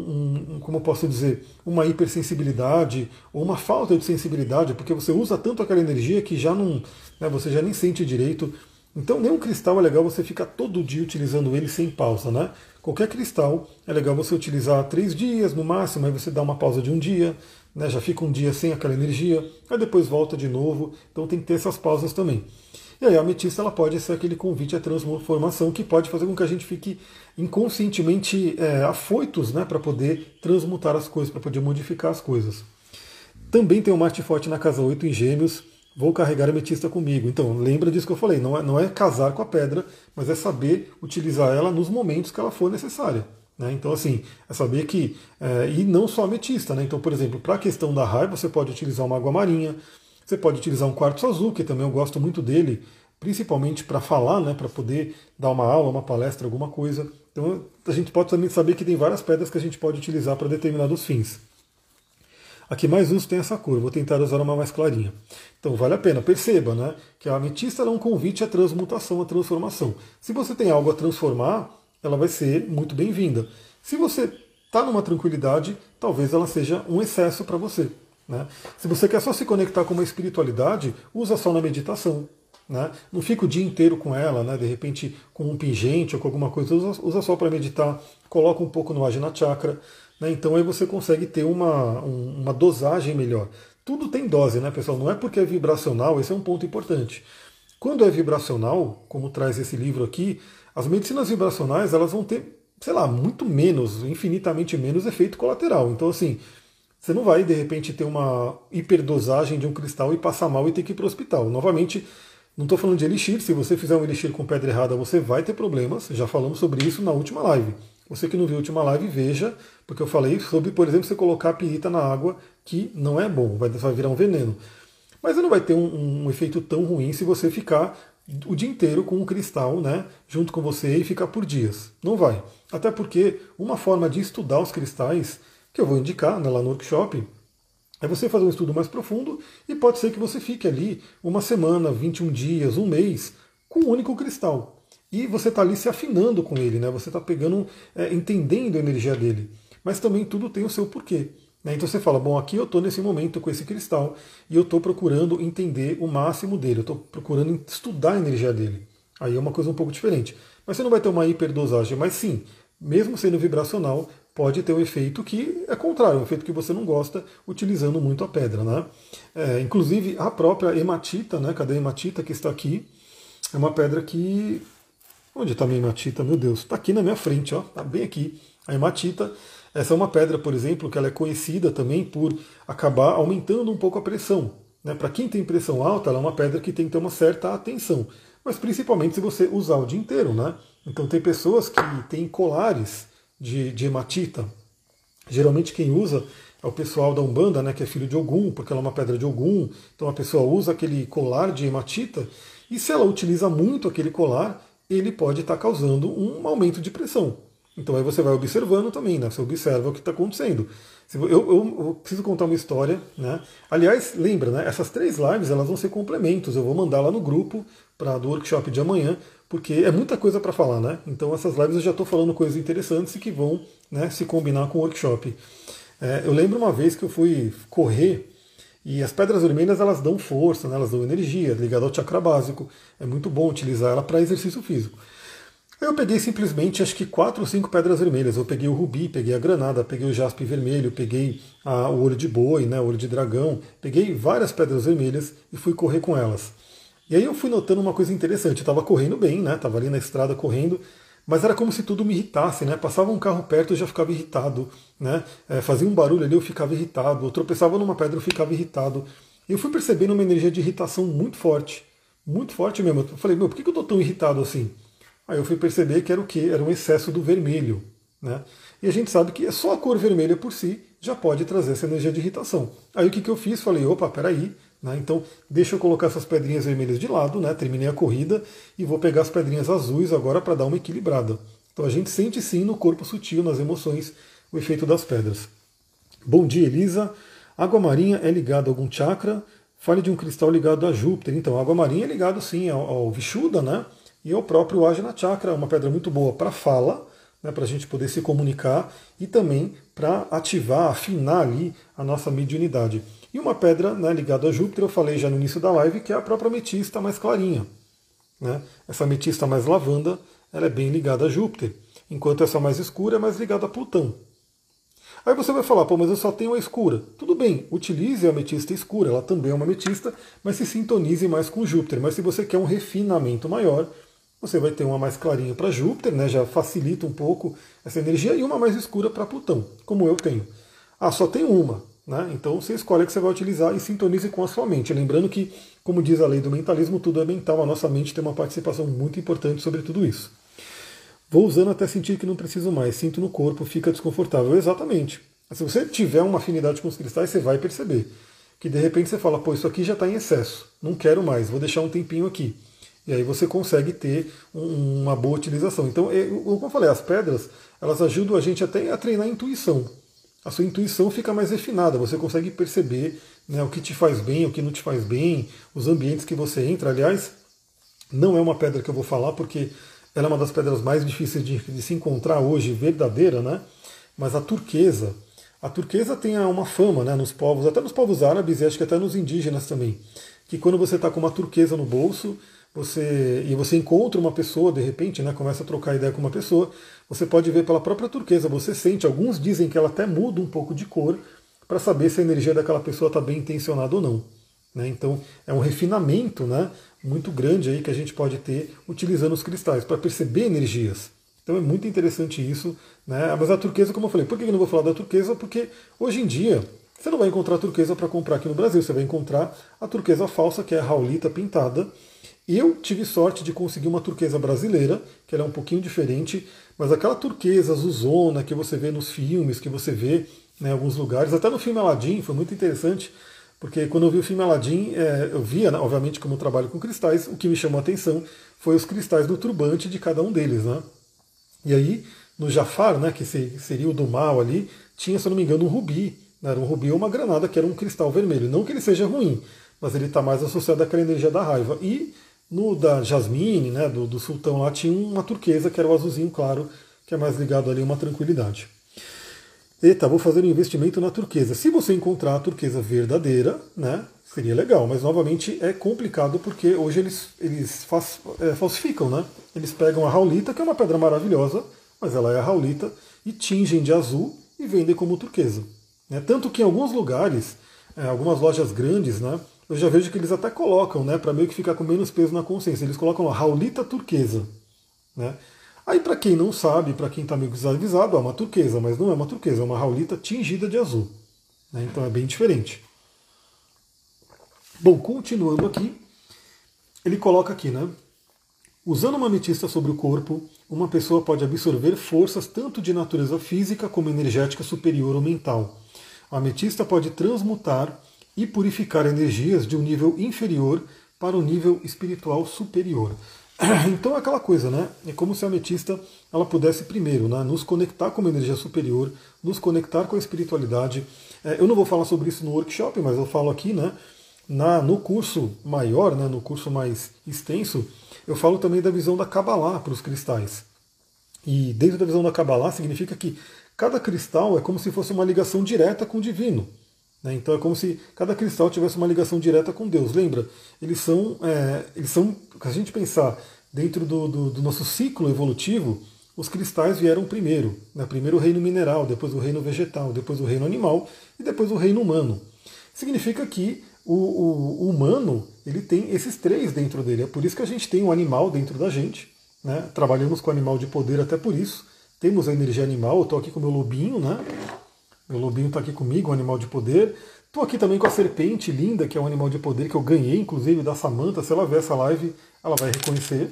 um, como eu posso dizer, uma hipersensibilidade ou uma falta de sensibilidade, porque você usa tanto aquela energia que já não, né, você já nem sente direito. Então nenhum cristal é legal você ficar todo dia utilizando ele sem pausa, né? Qualquer cristal é legal você utilizar três dias no máximo, aí você dá uma pausa de um dia, né, já fica um dia sem aquela energia, aí depois volta de novo, então tem que ter essas pausas também. E aí a ametista ela pode ser aquele convite à transformação que pode fazer com que a gente fique inconscientemente é, afoitos né, para poder transmutar as coisas, para poder modificar as coisas. Também tem o Marte Forte na casa 8 em Gêmeos. Vou carregar a ametista comigo. Então, lembra disso que eu falei. Não é, não é casar com a pedra, mas é saber utilizar ela nos momentos que ela for necessária. Né? Então, assim, é saber que. É, e não só ametista. Né? Então, por exemplo, para a questão da raiva, você pode utilizar uma água marinha, você pode utilizar um quartzo azul, que também eu gosto muito dele, principalmente para falar, né? para poder dar uma aula, uma palestra, alguma coisa. Então, a gente pode também saber que tem várias pedras que a gente pode utilizar para determinados fins. A que mais uso tem essa cor, vou tentar usar uma mais clarinha. Então vale a pena, perceba né, que a ametista é um convite à transmutação, à transformação. Se você tem algo a transformar, ela vai ser muito bem-vinda. Se você está numa tranquilidade, talvez ela seja um excesso para você. Né? Se você quer só se conectar com uma espiritualidade, usa só na meditação. Né? Não fica o dia inteiro com ela, né? de repente com um pingente ou com alguma coisa, usa, usa só para meditar, coloca um pouco no Ajna Chakra. Né? Então aí você consegue ter uma, uma dosagem melhor. Tudo tem dose, né, pessoal? Não é porque é vibracional, esse é um ponto importante. Quando é vibracional, como traz esse livro aqui, as medicinas vibracionais elas vão ter, sei lá, muito menos, infinitamente menos efeito colateral. Então, assim, você não vai de repente ter uma hiperdosagem de um cristal e passar mal e ter que ir para o hospital. Novamente, não estou falando de elixir, se você fizer um elixir com pedra errada, você vai ter problemas. Já falamos sobre isso na última live. Você que não viu a última live, veja, porque eu falei sobre, por exemplo, você colocar a pirita na água, que não é bom, vai, virar um veneno. Mas não vai ter um, um, efeito tão ruim se você ficar o dia inteiro com um cristal né, junto com você e ficar por dias. Não vai. Até porque uma forma de estudar os cristais, que eu vou indicar né, lá no workshop, é você fazer um estudo mais profundo e pode ser que você fique ali uma semana, 21 dias, um mês, com um único cristal. E você está ali se afinando com ele, né? Você está pegando, é, entendendo a energia dele. Mas também tudo tem o seu porquê. Né? Então você fala, bom, aqui eu estou nesse momento com esse cristal e eu estou procurando entender o máximo dele, eu estou procurando estudar a energia dele. Aí é uma coisa um pouco diferente. Mas você não vai ter uma hiperdosagem, mas sim, mesmo sendo vibracional, pode ter um efeito que é contrário, um efeito que você não gosta utilizando muito a pedra. Né? É, inclusive a própria hematita, né? cadê a hematita que está aqui? É uma pedra que. Onde está minha hematita? Meu Deus, está aqui na minha frente, ó, está bem aqui. A hematita, essa é uma pedra, por exemplo, que ela é conhecida também por acabar aumentando um pouco a pressão. Né? Para quem tem pressão alta, ela é uma pedra que tem que ter uma certa atenção. Mas principalmente se você usar o dia inteiro, né? Então tem pessoas que têm colares de, de hematita. Geralmente quem usa é o pessoal da Umbanda, né, que é filho de Ogum, porque ela é uma pedra de Ogum. Então a pessoa usa aquele colar de hematita e se ela utiliza muito aquele colar, ele pode estar causando um aumento de pressão. Então aí você vai observando também, né? Você observa o que está acontecendo. Eu, eu, eu, preciso contar uma história, né? Aliás, lembra, né? Essas três lives elas vão ser complementos. Eu vou mandar lá no grupo para do workshop de amanhã porque é muita coisa para falar, né? Então essas lives eu já estou falando coisas interessantes e que vão né, se combinar com o workshop. É, eu lembro uma vez que eu fui correr e as pedras vermelhas elas dão força, né, elas dão energia, ligado ao chakra básico. É muito bom utilizar ela para exercício físico. Eu peguei simplesmente acho que quatro ou cinco pedras vermelhas. Eu peguei o rubi, peguei a granada, peguei o jaspe vermelho, peguei a, o olho de boi, né, o olho de dragão, peguei várias pedras vermelhas e fui correr com elas. E aí eu fui notando uma coisa interessante. Eu estava correndo bem, né? Estava ali na estrada correndo, mas era como se tudo me irritasse, né? Passava um carro perto eu já ficava irritado, né? É, fazia um barulho ali eu ficava irritado, eu tropeçava numa pedra eu ficava irritado. E eu fui percebendo uma energia de irritação muito forte, muito forte mesmo. Eu falei, meu, por que eu estou tão irritado assim? Aí eu fui perceber que era o que? Era um excesso do vermelho, né? E a gente sabe que é só a cor vermelha por si já pode trazer essa energia de irritação. Aí o que, que eu fiz? Falei, opa, peraí, né? Então, deixa eu colocar essas pedrinhas vermelhas de lado, né? terminei a corrida e vou pegar as pedrinhas azuis agora para dar uma equilibrada. Então, a gente sente sim no corpo sutil, nas emoções, o efeito das pedras. Bom dia, Elisa. Água marinha é ligada a algum chakra? Fale de um cristal ligado a Júpiter. Então, a água marinha é ligado sim ao, ao né? E ao próprio Ajna Chakra, uma pedra muito boa para fala, né, para a gente poder se comunicar e também para ativar, afinar ali a nossa mediunidade. E uma pedra né, ligada a Júpiter, eu falei já no início da live, que é a própria ametista mais clarinha. Né? Essa ametista mais lavanda, ela é bem ligada a Júpiter, enquanto essa mais escura é mais ligada a Plutão. Aí você vai falar, pô, mas eu só tenho a escura. Tudo bem, utilize a ametista escura, ela também é uma ametista, mas se sintonize mais com Júpiter. Mas se você quer um refinamento maior, você vai ter uma mais clarinha para Júpiter, né, já facilita um pouco essa energia, e uma mais escura para Plutão, como eu tenho. Ah, só tem uma. Né? Então você escolhe a que você vai utilizar e sintonize com a sua mente. Lembrando que, como diz a lei do mentalismo, tudo é mental, a nossa mente tem uma participação muito importante sobre tudo isso. Vou usando até sentir que não preciso mais, sinto no corpo, fica desconfortável. Exatamente. Se você tiver uma afinidade com os cristais, você vai perceber que de repente você fala, pô, isso aqui já está em excesso, não quero mais, vou deixar um tempinho aqui. E aí você consegue ter um, uma boa utilização. Então, é, como eu falei, as pedras, elas ajudam a gente até a treinar a intuição. A sua intuição fica mais refinada, você consegue perceber né, o que te faz bem, o que não te faz bem, os ambientes que você entra. Aliás, não é uma pedra que eu vou falar porque ela é uma das pedras mais difíceis de, de se encontrar hoje, verdadeira, né? Mas a turquesa, a turquesa tem uma fama né, nos povos, até nos povos árabes e acho que até nos indígenas também, que quando você está com uma turquesa no bolso, você e você encontra uma pessoa, de repente, né, começa a trocar ideia com uma pessoa, você pode ver pela própria turquesa, você sente, alguns dizem que ela até muda um pouco de cor para saber se a energia daquela pessoa está bem intencionada ou não. Né? Então é um refinamento né, muito grande aí que a gente pode ter utilizando os cristais para perceber energias. Então é muito interessante isso. Né? Mas a turquesa, como eu falei, por que eu não vou falar da turquesa? Porque hoje em dia você não vai encontrar turquesa para comprar aqui no Brasil, você vai encontrar a turquesa falsa, que é a raulita pintada. Eu tive sorte de conseguir uma turquesa brasileira, que ela é um pouquinho diferente, mas aquela turquesa azulzona que você vê nos filmes, que você vê né, em alguns lugares, até no filme Aladdin, foi muito interessante porque quando eu vi o filme Aladdin, é, eu via, né, obviamente, como eu trabalho com cristais, o que me chamou a atenção foi os cristais do turbante de cada um deles. Né? E aí, no Jafar, né, que seria o do mal ali, tinha, se eu não me engano, um rubi. Né? Era um rubi ou uma granada, que era um cristal vermelho. Não que ele seja ruim, mas ele está mais associado àquela energia da raiva. E no da Jasmine, né, do, do sultão lá, tinha uma turquesa, que era o azulzinho claro, que é mais ligado ali a uma tranquilidade. Eita, vou fazer um investimento na turquesa. Se você encontrar a turquesa verdadeira, né, seria legal, mas novamente é complicado porque hoje eles, eles faz, é, falsificam, né? Eles pegam a raulita, que é uma pedra maravilhosa, mas ela é a raulita, e tingem de azul e vendem como turquesa. Né? Tanto que em alguns lugares, é, algumas lojas grandes, né, eu já vejo que eles até colocam, né, para meio que ficar com menos peso na consciência, eles colocam a raulita turquesa. Né? Aí, para quem não sabe, para quem está meio desavisado, é uma turquesa, mas não é uma turquesa, é uma raulita tingida de azul. Né? Então é bem diferente. Bom, continuando aqui, ele coloca aqui, né? Usando uma ametista sobre o corpo, uma pessoa pode absorver forças tanto de natureza física como energética superior ou mental. A ametista pode transmutar e purificar energias de um nível inferior para um nível espiritual superior. Então é aquela coisa, né? É como se a ametista ela pudesse primeiro né, nos conectar com uma energia superior, nos conectar com a espiritualidade. É, eu não vou falar sobre isso no workshop, mas eu falo aqui, né? Na, no curso maior, né, no curso mais extenso, eu falo também da visão da Kabbalah para os cristais. E dentro da visão da Kabbalah significa que cada cristal é como se fosse uma ligação direta com o divino. Né? Então é como se cada cristal tivesse uma ligação direta com Deus. Lembra? Eles são, é, eles são, se a gente pensar dentro do, do, do, nosso ciclo evolutivo, os cristais vieram primeiro. Né? Primeiro o reino mineral, depois o reino vegetal, depois o reino animal e depois o reino humano. Significa que o, o, o humano ele tem esses três dentro dele. É por isso que a gente tem o um animal dentro da gente. Né? Trabalhamos com animal de poder até por isso. Temos a energia animal. Eu estou aqui com o meu lobinho, né? Meu lobinho está aqui comigo, um animal de poder. Estou aqui também com a serpente linda, que é um animal de poder que eu ganhei, inclusive, da Samanta. Se ela ver essa live, ela vai reconhecer.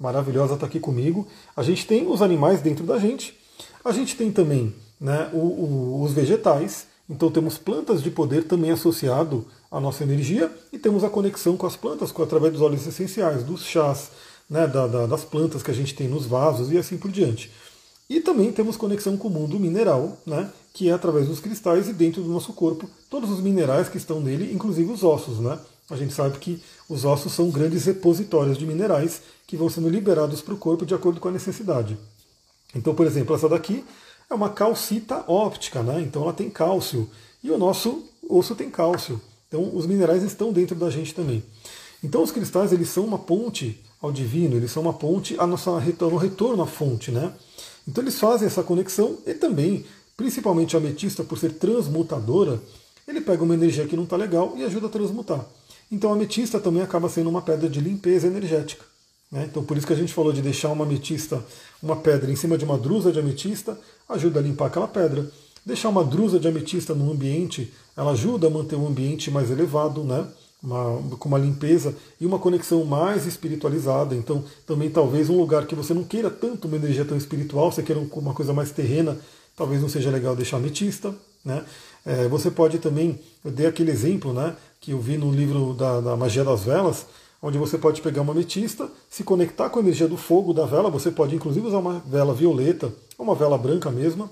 Maravilhosa está aqui comigo. A gente tem os animais dentro da gente. A gente tem também né, o, o, os vegetais. Então temos plantas de poder também associado à nossa energia e temos a conexão com as plantas com, através dos óleos essenciais, dos chás, né, da, da, das plantas que a gente tem nos vasos e assim por diante. E também temos conexão com o mundo mineral, né, que é através dos cristais e dentro do nosso corpo, todos os minerais que estão nele, inclusive os ossos. Né? A gente sabe que os ossos são grandes repositórios de minerais que vão sendo liberados para o corpo de acordo com a necessidade. Então, por exemplo, essa daqui é uma calcita óptica, né? então ela tem cálcio. E o nosso osso tem cálcio. Então, os minerais estão dentro da gente também. Então, os cristais eles são uma ponte ao divino, eles são uma ponte a nossa, no retorno à fonte. Né? Então eles fazem essa conexão e também principalmente a ametista por ser transmutadora, ele pega uma energia que não está legal e ajuda a transmutar. Então a ametista também acaba sendo uma pedra de limpeza energética. Né? Então por isso que a gente falou de deixar uma ametista, uma pedra em cima de uma drusa de ametista, ajuda a limpar aquela pedra. Deixar uma drusa de ametista no ambiente, ela ajuda a manter o ambiente mais elevado, né? Uma, com uma limpeza e uma conexão mais espiritualizada. Então, também talvez um lugar que você não queira tanto uma energia tão espiritual, você queira uma coisa mais terrena, talvez não seja legal deixar ametista. Né? É, você pode também, eu dei aquele exemplo né, que eu vi no livro da, da Magia das Velas, onde você pode pegar uma ametista, se conectar com a energia do fogo da vela, você pode inclusive usar uma vela violeta ou uma vela branca mesma,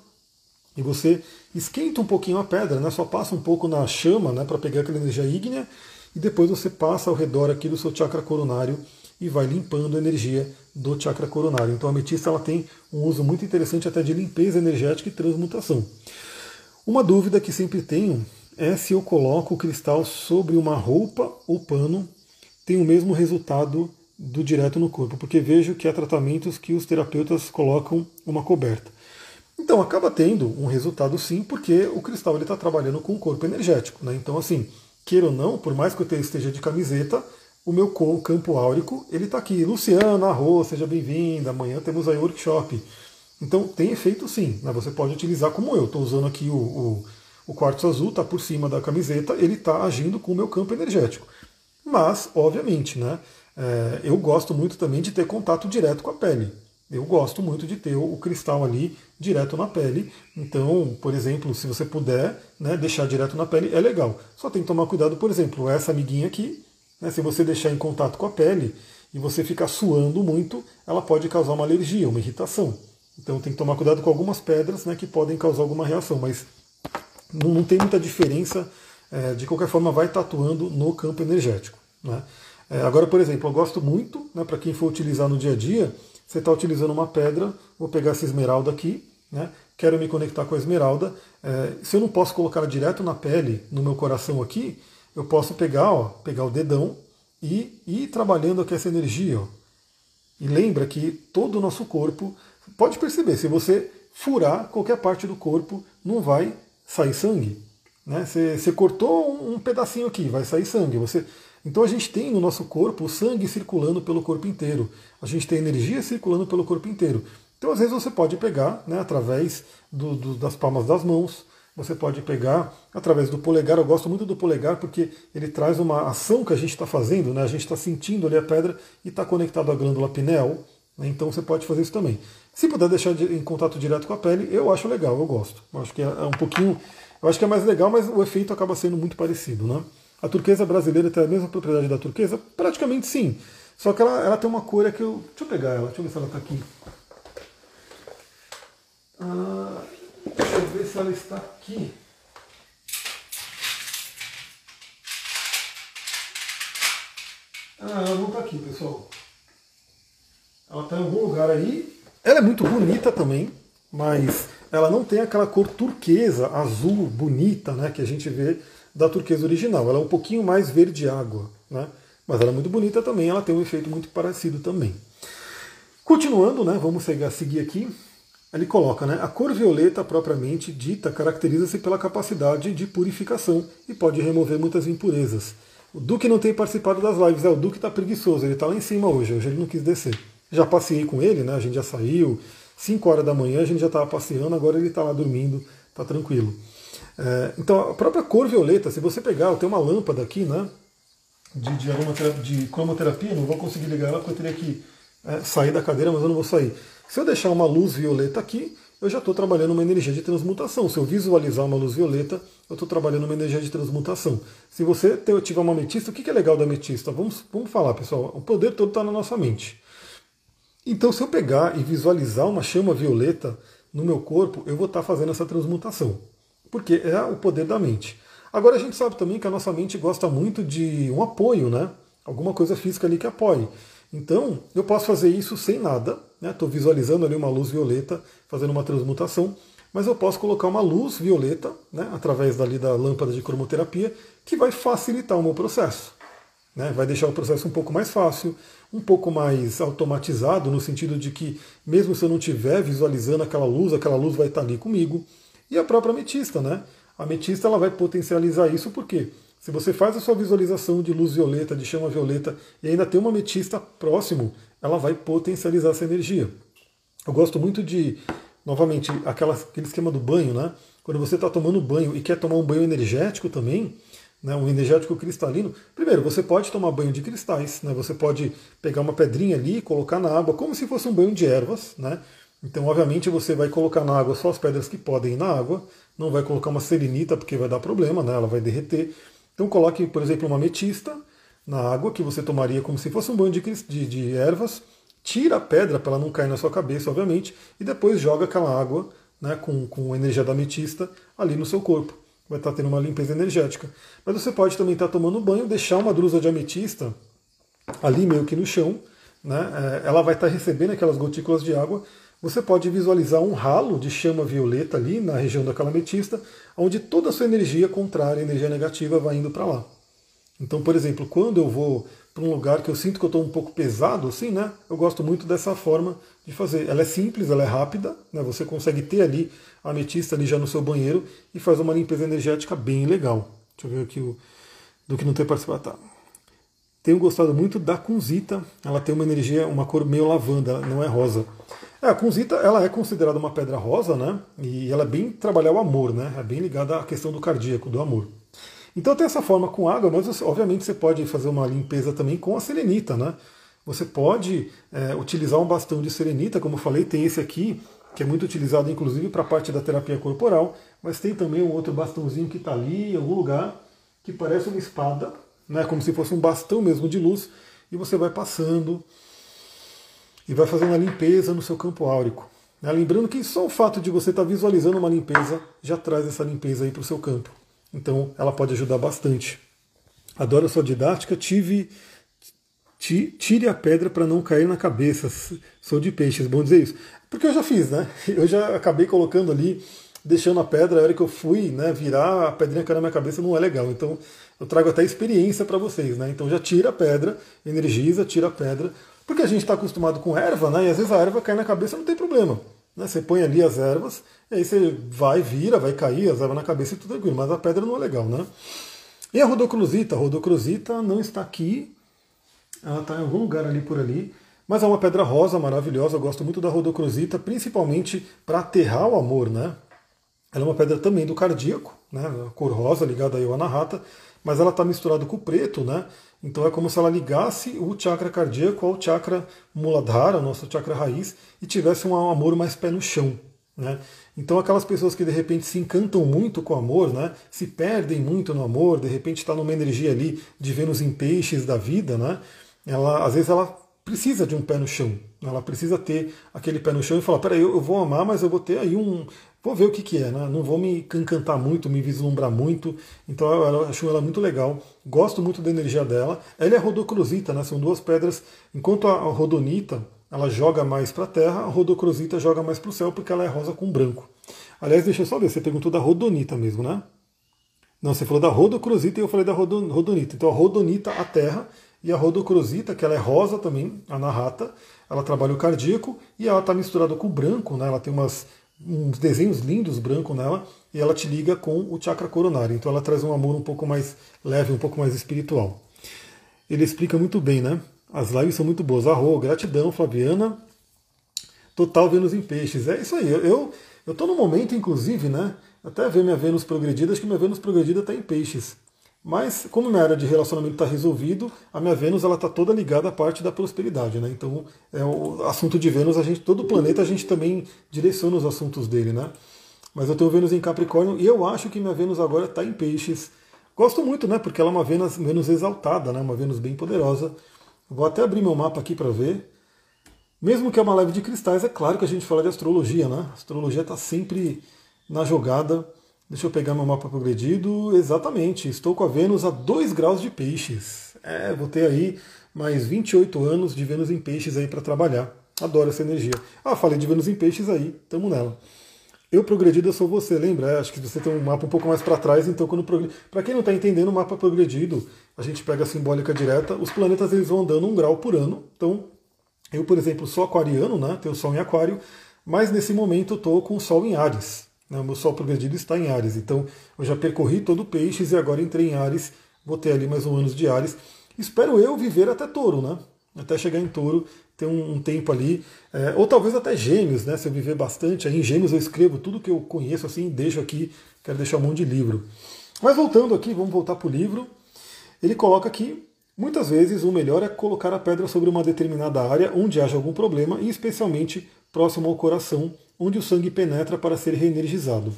e você esquenta um pouquinho a pedra, né, só passa um pouco na chama né, para pegar aquela energia ígnea, e depois você passa ao redor aqui do seu chakra coronário e vai limpando a energia do chakra coronário. Então a ametista ela tem um uso muito interessante até de limpeza energética e transmutação. Uma dúvida que sempre tenho é se eu coloco o cristal sobre uma roupa ou pano, tem o mesmo resultado do direto no corpo, porque vejo que há tratamentos que os terapeutas colocam uma coberta. Então acaba tendo um resultado sim, porque o cristal está trabalhando com o corpo energético. Né? Então assim, queira ou não, por mais que eu esteja de camiseta, o meu campo áurico ele está aqui. Luciana, arroz, seja bem-vinda. Amanhã temos aí workshop. Então tem efeito sim, né? você pode utilizar como eu. Estou usando aqui o, o, o quartzo azul, está por cima da camiseta, ele está agindo com o meu campo energético. Mas, obviamente, né, é, eu gosto muito também de ter contato direto com a pele. Eu gosto muito de ter o, cristal ali direto na pele. Então, por exemplo, se você puder né, deixar direto na pele, é legal. Só tem que tomar cuidado, por exemplo, essa amiguinha aqui, né, se você deixar em contato com a pele e você ficar suando muito, ela pode causar uma alergia, uma irritação. Então tem que tomar cuidado com algumas pedras né, que podem causar alguma reação, mas não, não tem muita diferença. É, de qualquer forma, vai tatuando no campo energético. Né? É, agora, por exemplo, eu gosto muito, né, para quem for utilizar no dia a dia, você está utilizando uma pedra, vou pegar essa esmeralda aqui, né, quero me conectar com a esmeralda. É, se eu não posso colocar direto na pele, no meu coração aqui, eu posso pegar, ó, pegar o dedão e ir trabalhando aqui essa energia. Ó. E lembra que todo o nosso corpo Pode perceber, se você furar qualquer parte do corpo, não vai sair sangue. Né? Você, você cortou um, pedacinho aqui, vai sair sangue. Você, então a gente tem no nosso corpo o sangue circulando pelo corpo inteiro. A gente tem energia circulando pelo corpo inteiro. Então às vezes você pode pegar né, através do, do, das palmas das mãos, você pode pegar através do polegar. Eu gosto muito do polegar porque ele traz uma ação que a gente está fazendo, né? a gente está sentindo ali a pedra e está conectado à glândula pineal. Né? Então você pode fazer isso também. Se puder deixar em contato direto com a pele, eu acho legal, eu gosto. Eu acho que é, é um pouquinho. Eu acho que é mais legal, mas o efeito acaba sendo muito parecido. Né? A turquesa brasileira tem a mesma propriedade da turquesa? Praticamente sim. Só que ela, ela tem uma cor que eu. Deixa eu pegar ela, deixa eu ver se ela está aqui. Ah, deixa eu ver se ela está aqui. Ah, ela não está aqui, pessoal. Ela está em algum lugar aí. Ela é muito bonita também, mas ela não tem aquela cor turquesa, azul, bonita, né, que a gente vê da turquesa original. Ela é um pouquinho mais verde água, né? Mas ela é muito bonita também, ela tem um efeito muito parecido também. Continuando, né, vamos seguir aqui. Ele coloca, né, a cor violeta propriamente dita caracteriza-se pela capacidade de purificação e pode remover muitas impurezas. O Duque não tem participado das lives, é, o Duque está preguiçoso, ele está lá em cima hoje, hoje ele não quis descer. Já passei com ele, né? A gente já saiu. 5 horas da manhã a gente já estava passeando, agora ele está lá dormindo, está tranquilo. É, então a própria cor violeta, se você pegar, eu tenho uma lâmpada aqui, né? De, de, aromaterapia, de cromoterapia, não vou conseguir ligar ela porque eu teria que é, sair da cadeira, mas eu não vou sair. Se eu deixar uma luz violeta aqui, eu já estou trabalhando uma energia de transmutação. Se eu visualizar uma luz violeta, eu estou trabalhando uma energia de transmutação. Se você tiver uma ametista, o que é legal da ametista? Vamos, vamos falar, pessoal. O poder todo está na nossa mente. Então, se eu pegar e visualizar uma chama violeta no meu corpo, eu vou estar fazendo essa transmutação, porque é o poder da mente. Agora, a gente sabe também que a nossa mente gosta muito de um apoio, né? Alguma coisa física ali que apoie. Então, eu posso fazer isso sem nada, estou né? visualizando ali uma luz violeta, fazendo uma transmutação, mas eu posso colocar uma luz violeta, né? através dali da lâmpada de cromoterapia, que vai facilitar o meu processo. Né? Vai deixar o processo um pouco mais fácil, um pouco mais automatizado, no sentido de que, mesmo se eu não estiver visualizando aquela luz, aquela luz vai estar ali comigo. E a própria ametista, né? A ametista ela vai potencializar isso porque se você faz a sua visualização de luz violeta, de chama violeta, e ainda tem uma ametista próximo, ela vai potencializar essa energia. Eu gosto muito de, novamente, aquela, aquele esquema do banho, né? Quando você está tomando banho e quer tomar um banho energético também, né, um energético cristalino, primeiro, você pode tomar banho de cristais, né? Você pode pegar uma pedrinha ali colocar na água, como se fosse um banho de ervas, né? Então, obviamente, você vai colocar na água só as pedras que podem ir na água, não vai colocar uma selenita porque vai dar problema, né? Ela vai derreter. Então coloque, por exemplo, uma ametista na água que você tomaria como se fosse um banho de, de, de ervas, tira a pedra para ela não cair na sua cabeça, obviamente, e depois joga aquela água né, com, com a energia da ametista ali no seu corpo. Vai estar tá tendo uma limpeza energética. Mas você pode também estar tá tomando banho, deixar uma drusa de ametista ali meio que no chão, né, é, ela vai estar tá recebendo aquelas gotículas de água você pode visualizar um ralo de chama violeta ali na região da calametista, onde toda a sua energia contrária, energia negativa, vai indo para lá. Então, por exemplo, quando eu vou para um lugar que eu sinto que eu estou um pouco pesado, assim, né? Eu gosto muito dessa forma de fazer. Ela é simples, ela é rápida, né? Você consegue ter ali a ametista ali já no seu banheiro e faz uma limpeza energética bem legal. Deixa eu ver aqui o do que não tem participado. Tá. Tenho gostado muito da Kunzita. Ela tem uma energia, uma cor meio lavanda, não é rosa. É, a Kunzita ela é considerada uma pedra rosa, né? E ela é bem trabalhar o amor, né? É bem ligada à questão do cardíaco, do amor. Então tem essa forma com água, mas obviamente você pode fazer uma limpeza também com a selenita, né? Você pode é, utilizar um bastão de selenita, como eu falei, tem esse aqui, que é muito utilizado inclusive para a parte da terapia corporal, mas tem também um outro bastãozinho que está ali em algum lugar, que parece uma espada, né? Como se fosse um bastão mesmo de luz, e você vai passando e vai fazer uma limpeza no seu campo áurico. Né? Lembrando que só o fato de você estar tá visualizando uma limpeza já traz essa limpeza aí para o seu campo. Então ela pode ajudar bastante. Adoro a sua didática, tive. Tire a pedra para não cair na cabeça. Sou de peixes, bom dizer isso. Porque eu já fiz, né? Eu já acabei colocando ali, deixando a pedra, a hora que eu fui né, virar, a pedrinha cair na minha cabeça não é legal. Então eu trago até experiência para vocês, né? Então já tira a pedra, energiza, tira a pedra, porque a gente está acostumado com erva, né? E às vezes a erva cai na cabeça não tem problema. Né? Você põe ali as ervas, e aí você vai, vira, vai cair as ervas na cabeça e tudo tranquilo. Mas a pedra não é legal, né? E a rodocrosita? A rodocrosita não está aqui. Ela está em algum lugar ali por ali. Mas é uma pedra rosa maravilhosa. Eu gosto muito da rodocrosita, principalmente para aterrar o amor, né? Ela é uma pedra também do cardíaco, né? cor rosa ligada ao anahata, mas ela está misturada com o preto, né? Então é como se ela ligasse o chakra cardíaco ao chakra Muladhara, nosso chakra raiz, e tivesse um amor mais pé no chão. Né? Então aquelas pessoas que de repente se encantam muito com o amor, né? se perdem muito no amor, de repente está numa energia ali de Vênus em peixes da vida, né? ela, às vezes ela precisa de um pé no chão. Ela precisa ter aquele pé no chão e falar, peraí, eu, eu vou amar, mas eu vou ter aí um, Vou ver o que, que é, né? Não vou me encantar muito, me vislumbrar muito. Então eu acho ela muito legal. Gosto muito da energia dela. Ela é rodocrosita, né? São duas pedras. Enquanto a rodonita ela joga mais para a terra, a rodocrosita joga mais para o céu porque ela é rosa com branco. Aliás, deixa eu só ver, você perguntou da rodonita mesmo, né? Não, você falou da rodocrosita e eu falei da rodonita. Então a rodonita, a terra, e a rodocrosita, que ela é rosa também, a narrata, ela trabalha o cardíaco e ela está misturada com o branco, né? Ela tem umas uns desenhos lindos branco nela e ela te liga com o chakra coronário. Então ela traz um amor um pouco mais leve, um pouco mais espiritual. Ele explica muito bem, né? As lives são muito boas. Arro, gratidão, Flaviana. Total Vênus em Peixes. É isso aí. Eu eu tô no momento, inclusive, né? Até ver minha Vênus progredida, acho que minha Vênus progredida está em Peixes. Mas como minha área de relacionamento está resolvido, a minha Vênus ela está toda ligada à parte da prosperidade, né? Então, é o assunto de Vênus, a gente, todo o planeta a gente também direciona os assuntos dele, né? Mas eu tenho Vênus em Capricórnio e eu acho que minha Vênus agora está em Peixes. Gosto muito, né? Porque ela é uma Vênus, Vênus exaltada, né? Uma Vênus bem poderosa. Vou até abrir meu mapa aqui para ver. Mesmo que é uma live de cristais, é claro que a gente fala de astrologia, né? A astrologia está sempre na jogada. Deixa eu pegar meu mapa progredido. Exatamente, estou com a Vênus a 2 graus de peixes. É, vou ter aí mais 28 anos de Vênus em peixes aí para trabalhar. Adoro essa energia. Ah, falei de Vênus em peixes aí, tamo nela. Eu progredido eu sou você, lembra? É, acho que você tem um mapa um pouco mais para trás, então quando progredido. Para quem não está entendendo o mapa progredido, a gente pega a simbólica direta, os planetas eles vão andando um grau por ano. Então, eu, por exemplo, sou aquariano, né? Tenho Sol em Aquário, mas nesse momento eu estou com o Sol em Ares. Né? O meu Sol progredido está em Ares. Então eu já percorri todo o Peixes e agora entrei em Ares. Vou ter ali mais um ano de Ares. Espero eu viver até Touro, né? Até chegar em Touro, ter um, tempo ali. É, ou talvez até Gêmeos, né? Se eu viver bastante. Aí em Gêmeos eu escrevo tudo que eu conheço assim, deixo aqui. Quero deixar um monte de livro. Mas voltando aqui, vamos voltar para o livro. Ele coloca aqui Muitas vezes o melhor é colocar a pedra sobre uma determinada área onde haja algum problema e especialmente próximo ao coração, onde o sangue penetra para ser reenergizado.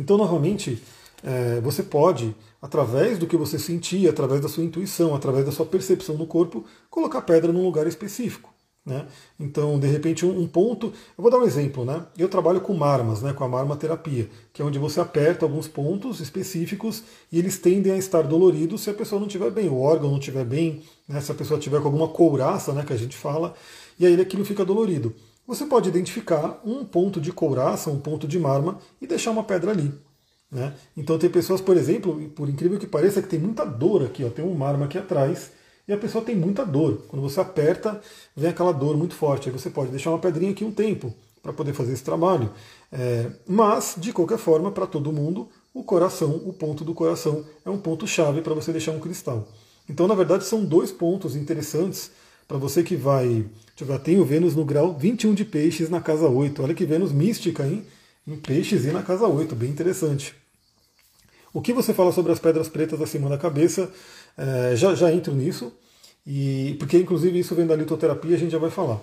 Então, novamente, é, você pode, através do que você sentir, através da sua intuição, através da sua percepção no corpo, colocar pedra num lugar específico. Né? Então, de repente, um, um, ponto. Eu vou dar um exemplo. Né? Eu trabalho com marmas, né, com a marmaterapia, que é onde você aperta alguns pontos específicos e eles tendem a estar doloridos se a pessoa não estiver bem, o órgão não estiver bem, né, se a pessoa tiver com alguma couraça, né, que a gente fala, e aí aquilo fica dolorido. Você pode identificar um ponto de couraça, um ponto de marma e deixar uma pedra ali. Né? Então, tem pessoas, por exemplo, por incrível que pareça, que tem muita dor aqui, ó, tem um marma aqui atrás e a pessoa tem muita dor. Quando você aperta, vem aquela dor muito forte. Aí você pode deixar uma pedrinha aqui um tempo para poder fazer esse trabalho. É, mas, de qualquer forma, para todo mundo, o coração, o ponto do coração, é um ponto chave para você deixar um cristal. Então, na verdade, são dois pontos interessantes para você que vai. Já tem o Vênus no grau 21 de peixes na casa 8. Olha que Vênus mística, hein? Em peixes e na casa 8, bem interessante. O que você fala sobre as pedras pretas acima da cabeça é, já, já entro nisso, e porque inclusive isso vem da litoterapia, a gente já vai falar.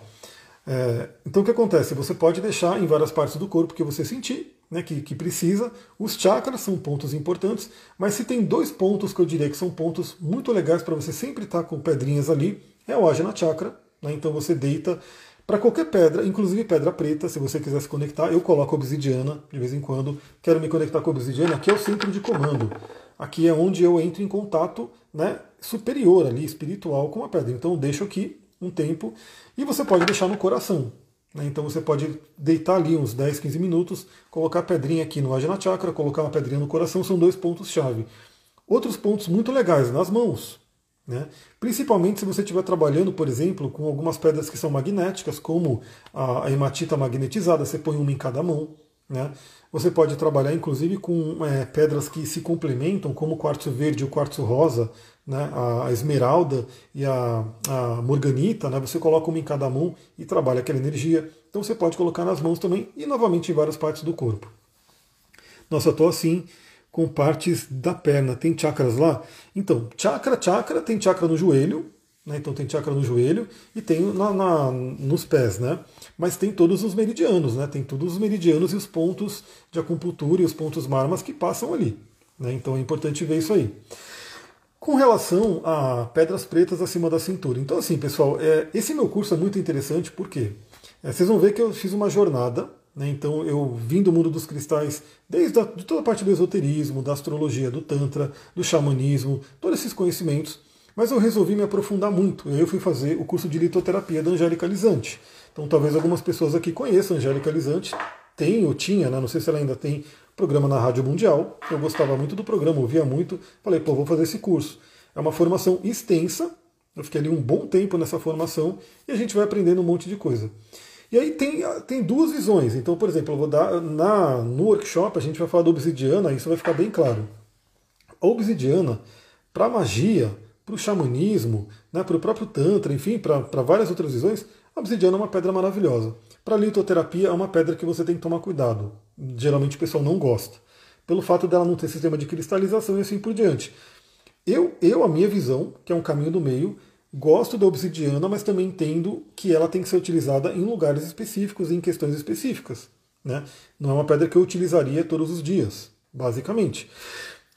É, então o que acontece? Você pode deixar em várias partes do corpo que você sentir, né, que, que precisa. Os chakras são pontos importantes, mas se tem dois pontos que eu diria que são pontos muito legais para você sempre estar tá com pedrinhas ali, é o Ajna Chakra. Né, então você deita para qualquer pedra, inclusive pedra preta, se você quiser se conectar, eu coloco obsidiana de vez em quando. Quero me conectar com obsidiana, aqui é o centro de comando. Aqui é onde eu entro em contato né, superior ali, espiritual com a pedra. Então eu deixo aqui um tempo e você pode deixar no coração. Né? Então você pode deitar ali uns 10, 15 minutos, colocar a pedrinha aqui no Ajna Chakra, colocar uma pedrinha no coração, são dois pontos-chave. Outros pontos muito legais, nas mãos. Né? Principalmente se você estiver trabalhando, por exemplo, com algumas pedras que são magnéticas, como a hematita magnetizada, você põe uma em cada mão. Né? Você pode trabalhar inclusive com é, pedras que se complementam, como o quartzo verde e o quartzo rosa, né? a esmeralda e a, a morganita. Né? Você coloca uma em cada mão e trabalha aquela energia. Então você pode colocar nas mãos também e novamente em várias partes do corpo. Nossa, eu estou assim com partes da perna. Tem chakras lá? Então, chakra, chakra, tem chakra no joelho, né? então tem chakra no joelho e tem na, na, nos pés, né? Mas tem todos os meridianos, né? Tem todos os meridianos e os pontos de acupuntura e os pontos marmas que passam ali. Né? Então é importante ver isso aí. Com relação a pedras pretas acima da cintura. Então, assim, pessoal, é, esse meu curso é muito interessante porque é, vocês vão ver que eu fiz uma jornada? Então eu vim do mundo dos cristais, desde a, de toda a parte do esoterismo, da astrologia, do tantra, do xamanismo, todos esses conhecimentos, mas eu resolvi me aprofundar muito. Eu fui fazer o curso de litoterapia da Angélica Lisante. Então talvez algumas pessoas aqui conheçam a Angélica Lisante, tem ou tinha, né? não sei se ela ainda tem, programa na Rádio Mundial. Eu gostava muito do programa, ouvia muito, falei, pô, vou fazer esse curso. É uma formação extensa, eu fiquei ali um bom tempo nessa formação e a gente vai aprendendo um monte de coisa. E aí tem, tem duas visões. Então, por exemplo, eu vou dar na, no workshop a gente vai falar da obsidiana, isso vai ficar bem claro. A obsidiana, para magia, para o xamanismo, né, para o próprio Tantra, enfim, para várias outras visões, a obsidiana é uma pedra maravilhosa. Para litoterapia é uma pedra que você tem que tomar cuidado. Geralmente o pessoal não gosta. Pelo fato dela não ter sistema de cristalização e assim por diante. Eu, eu, a minha visão, que é um caminho do meio, Gosto da obsidiana, mas também entendo que ela tem que ser utilizada em lugares específicos e em questões específicas. Né? Não é uma pedra que eu utilizaria todos os dias, basicamente.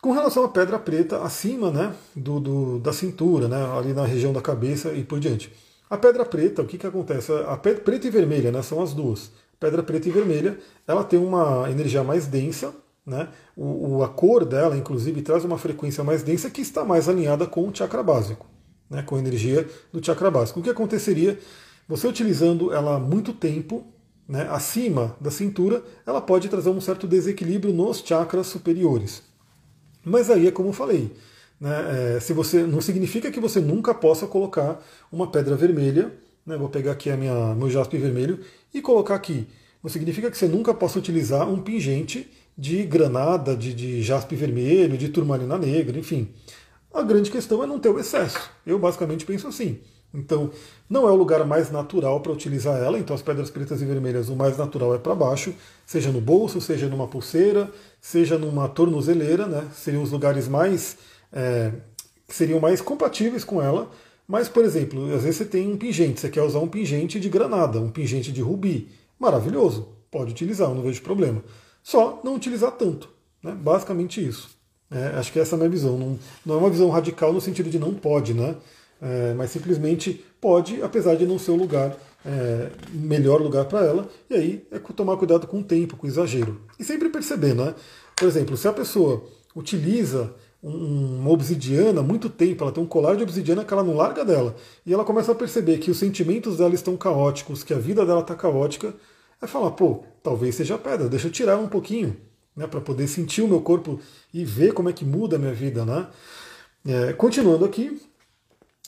Com relação à pedra preta, acima né, do, do, da cintura, né, ali na região da cabeça e por diante. A pedra preta, o que, que acontece? A pedra preta e vermelha né, são as duas. Pedra preta e vermelha, ela tem uma energia mais densa, né? O, a cor dela, inclusive, traz uma frequência mais densa que está mais alinhada com o chakra básico né, com a energia do chakra básico. O que aconteceria? Você utilizando ela muito tempo, né, acima da cintura, ela pode trazer um certo desequilíbrio nos chakras superiores. Mas aí é como eu falei, né, é, se você não significa que você nunca possa colocar uma pedra vermelha, né, vou pegar aqui a minha, meu jaspe vermelho e colocar aqui não significa que você nunca possa utilizar um pingente de granada, de, de jaspe vermelho, de turmalina negra, enfim. A grande questão é não ter o excesso. Eu basicamente penso assim. Então, não é o lugar mais natural para utilizar ela, então as pedras pretas e vermelhas, o mais natural é para baixo, seja no bolso, seja numa pulseira, seja numa tornozeleira, né? Seriam os lugares mais é, que seriam mais compatíveis com ela. Mas, por exemplo, às vezes você tem um pingente, você quer usar um pingente de granada, um pingente de rubi. Maravilhoso, pode utilizar, não vejo problema. Só não utilizar tanto. Né? Basicamente isso. É, acho que essa é a minha visão. Não, não, é uma visão radical no sentido de não pode, né? É, mas simplesmente pode, apesar de não ser o lugar, é, melhor lugar para ela. E aí é tomar cuidado com o tempo, com o exagero. E sempre perceber, né? Por exemplo, se a pessoa utiliza uma obsidiana muito tempo, ela tem um colar de obsidiana que ela não larga dela, e ela começa a perceber que os sentimentos dela estão caóticos, que a vida dela está caótica, é falar, pô, talvez seja pedra, deixa eu tirar um pouquinho, né, para poder sentir o meu corpo e ver como é que muda a minha vida, né? É, continuando aqui,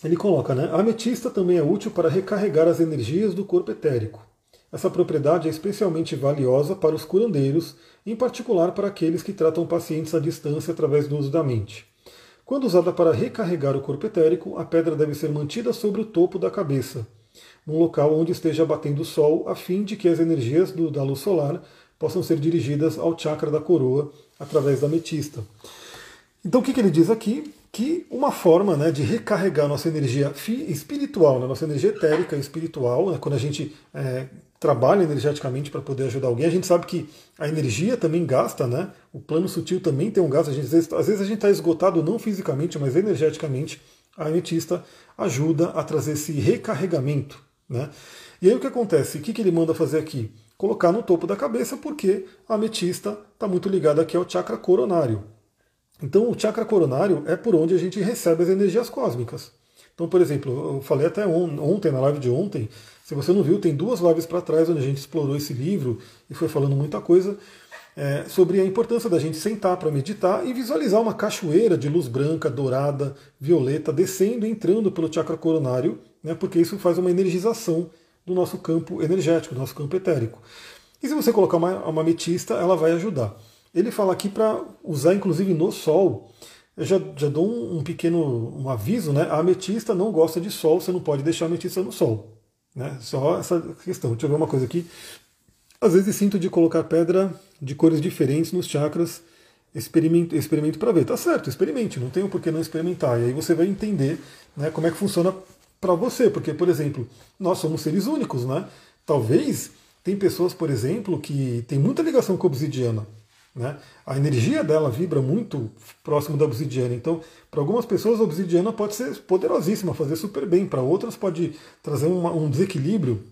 ele coloca, né? A ametista também é útil para recarregar as energias do corpo etérico. Essa propriedade é especialmente valiosa para os curandeiros, em particular para aqueles que tratam pacientes à distância através do uso da mente. Quando usada para recarregar o corpo etérico, a pedra deve ser mantida sobre o topo da cabeça, num local onde esteja batendo o sol, a fim de que as energias do, da luz solar possam ser dirigidas ao chakra da coroa através da ametista. Então o que, que ele diz aqui? Que uma forma né, de recarregar nossa energia espiritual, né, nossa energia etérica e espiritual, né, quando a gente é, trabalha energeticamente para poder ajudar alguém, a gente sabe que a energia também gasta, né? O plano sutil também tem um gasto. Gente, às, vezes, às vezes a gente está esgotado não fisicamente, mas energeticamente. A ametista ajuda a trazer esse recarregamento, né? E aí o que acontece? O que, que ele manda fazer aqui? Colocar no topo da cabeça, porque a ametista está muito ligada aqui ao chakra coronário. Então, o chakra coronário é por onde a gente recebe as energias cósmicas. Então, por exemplo, eu falei até ontem, na live de ontem, se você não viu, tem duas lives para trás onde a gente explorou esse livro e foi falando muita coisa é, sobre a importância da gente sentar para meditar e visualizar uma cachoeira de luz branca, dourada, violeta, descendo e entrando pelo chakra coronário, né, porque isso faz uma energização do nosso campo energético, do nosso campo etérico. E se você colocar uma, uma ametista, ela vai ajudar. Ele fala aqui para usar inclusive no sol. Eu já, já dou um, um, pequeno um aviso, né? A ametista não gosta de sol, você não pode deixar a ametista no sol. Né? Só essa questão. Deixa eu ver uma coisa aqui. Às vezes sinto de colocar pedra de cores diferentes nos chakras. Experimento, experimento para ver. Tá certo, experimente. Não tem por que não experimentar. E aí você vai entender né, como é que funciona para você. Porque, por exemplo, nós somos seres únicos, né? Talvez tem pessoas, por exemplo, que tem muita ligação com a obsidiana. Né? A energia dela vibra muito próximo da obsidiana. Então, para algumas pessoas, a obsidiana pode ser poderosíssima, fazer super bem. Para outras, pode trazer uma, um desequilíbrio.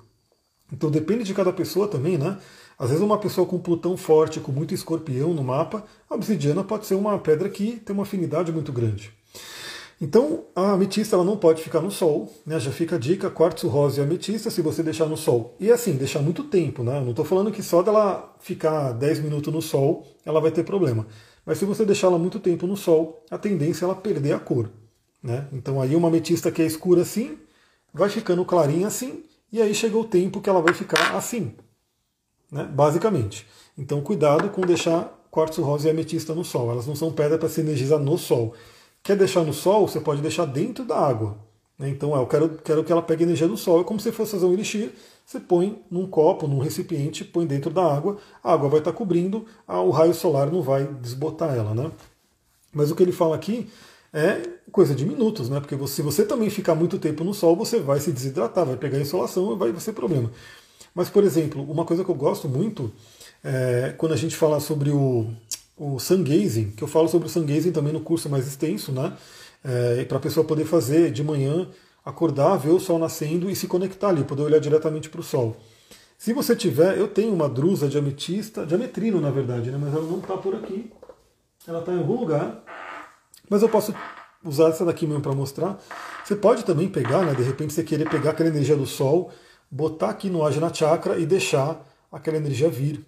Então, depende de cada pessoa também, né? Às vezes, uma pessoa com Plutão forte, com muito escorpião no mapa, a obsidiana pode ser uma pedra que tem uma afinidade muito grande. Então, a ametista ela não pode ficar no sol, né? já fica a dica, quartzo rosa e ametista, se você deixar no sol. E assim, deixar muito tempo, né? não estou falando que só dela ficar 10 minutos no sol, ela vai ter problema. Mas se você deixar ela muito tempo no sol, a tendência é ela perder a cor. Né? Então aí uma ametista que é escura assim, vai ficando clarinha assim, e aí chega o tempo que ela vai ficar assim, né? basicamente. Então cuidado com deixar quartzo rosa e ametista no sol, elas não são pedra para se energizar no sol. Quer deixar no sol, você pode deixar dentro da água. Né? Então, eu quero, quero que ela pegue energia do sol. É como se fosse fazer um elixir. Você põe num copo, num recipiente, põe dentro da água. A água vai estar cobrindo, o raio solar não vai desbotar ela. Né? Mas o que ele fala aqui é coisa de minutos, né? Porque se você também ficar muito tempo no sol, você vai se desidratar, vai pegar insolação e vai ser problema. Mas, por exemplo, uma coisa que eu gosto muito é quando a gente fala sobre o, o sun gazing, que eu falo sobre o sun gazing também no curso mais extenso, né? É, para a pessoa poder fazer de manhã, acordar, ver o sol nascendo e se conectar ali, poder olhar diretamente para o sol. Se você tiver, eu tenho uma drusa de ametista, de ametrino na verdade, né? mas ela não está por aqui. Ela está em algum lugar. Mas eu posso usar essa daqui mesmo para mostrar. Você pode também pegar, né? De repente você querer pegar aquela energia do sol, botar aqui no Ajna Chakra e deixar aquela energia vir.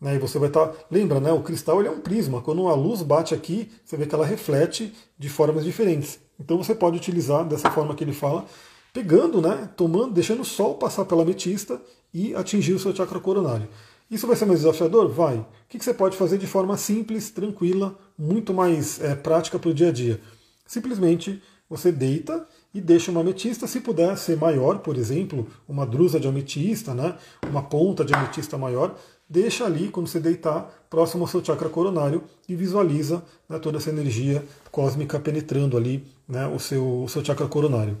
Né, e você vai estar. Tá, lembra, né? O cristal ele é um prisma. Quando a luz bate aqui, você vê que ela reflete de formas diferentes. Então você pode utilizar dessa forma que ele fala, pegando, né, tomando, deixando o sol passar pela ametista e atingir o seu chakra coronário. Isso vai ser mais desafiador? Vai. O que você pode fazer de forma simples, tranquila, muito mais é, prática para o dia a dia? Simplesmente você deita e deixa uma ametista, se puder ser maior, por exemplo, uma drusa de ametista, né, uma ponta de ametista maior, deixa ali, quando você deitar, próximo ao seu chakra coronário e visualiza né, toda essa energia cósmica penetrando ali né, o, seu, o seu chakra coronário.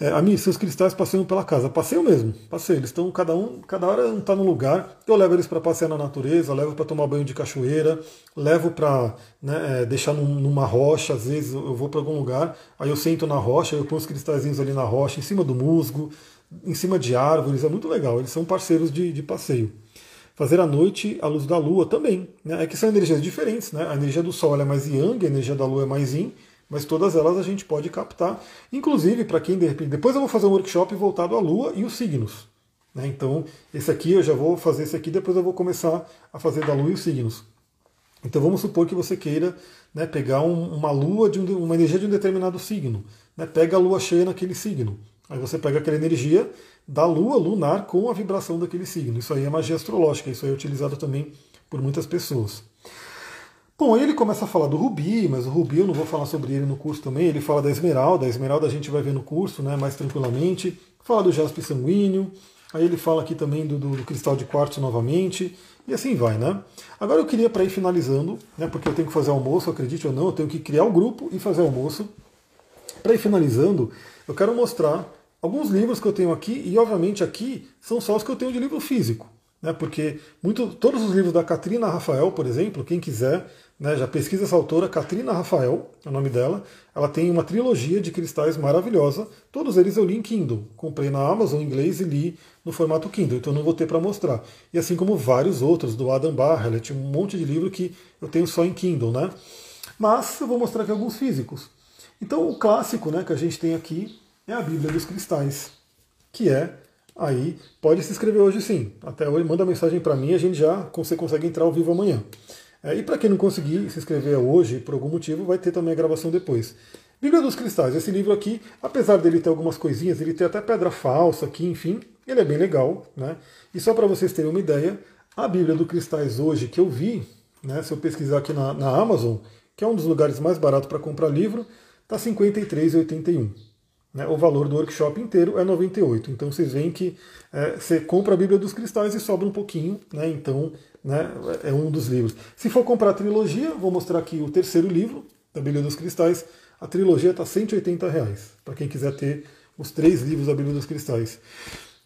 É, a mim, seus cristais passeiam pela casa. Passeio mesmo, passeio. Eles estão, cada um, cada hora um está num lugar. Eu levo eles para passear na natureza, levo para tomar banho de cachoeira, levo para né, é, deixar num, numa rocha. Às vezes eu vou para algum lugar, aí eu sento na rocha, eu ponho os cristalzinhos ali na rocha, em cima do musgo, em cima de árvores. É muito legal. Eles são parceiros de, de passeio. Fazer à noite a luz da lua também. Né? É que são energias diferentes. Né? A energia do sol é mais yang, a energia da lua é mais yin mas todas elas a gente pode captar, inclusive para quem de repente. Depois eu vou fazer um workshop voltado à Lua e os signos. Né? Então, esse aqui eu já vou fazer esse aqui, depois eu vou começar a fazer da Lua e os signos. Então vamos supor que você queira né, pegar um, uma lua de um, uma energia de um determinado signo. Né? Pega a lua cheia naquele signo. Aí você pega aquela energia da lua lunar com a vibração daquele signo. Isso aí é magia astrológica, isso aí é utilizado também por muitas pessoas. Bom, aí ele começa a falar do Rubi, mas o Rubi eu não vou falar sobre ele no curso também. Ele fala da Esmeralda, a Esmeralda a gente vai ver no curso né, mais tranquilamente. Fala do jaspe sanguíneo, aí ele fala aqui também do, do, do cristal de quartzo novamente, e assim vai, né? Agora eu queria para ir finalizando, né, porque eu tenho que fazer almoço, acredite ou não, eu tenho que criar o um grupo e fazer almoço. Para ir finalizando, eu quero mostrar alguns livros que eu tenho aqui, e obviamente aqui são só os que eu tenho de livro físico. Né, porque muito, todos os livros da Katrina Rafael, por exemplo, quem quiser, né, já pesquisa essa autora, Katrina Rafael, é o nome dela. Ela tem uma trilogia de cristais maravilhosa. Todos eles eu li em Kindle. Comprei na Amazon em inglês e li no formato Kindle, então não vou ter para mostrar. E assim como vários outros, do Adam Barrett, um monte de livro que eu tenho só em Kindle, né? Mas eu vou mostrar aqui alguns físicos. Então o clássico né, que a gente tem aqui é a Bíblia dos Cristais, que é aí, pode se inscrever hoje sim. Até hoje, manda mensagem para mim, a gente já você consegue entrar ao vivo amanhã. É, e para quem não conseguir se inscrever hoje, por algum motivo, vai ter também a gravação depois. Bíblia dos Cristais, esse livro aqui, apesar dele ter algumas coisinhas, ele tem até pedra falsa aqui, enfim, ele é bem legal. Né? E só para vocês terem uma ideia, a Bíblia dos Cristais hoje que eu vi, né, se eu pesquisar aqui na, na Amazon, que é um dos lugares mais baratos para comprar livro, está R$ 53,81. Né? O valor do workshop inteiro é 98. Então vocês veem que é, você compra a Bíblia dos Cristais e sobra um pouquinho, né? então né, é um dos livros. Se for comprar a trilogia, vou mostrar aqui o terceiro livro da Bíblia dos Cristais. A trilogia está 180 reais, para quem quiser ter os três livros da Bíblia dos Cristais.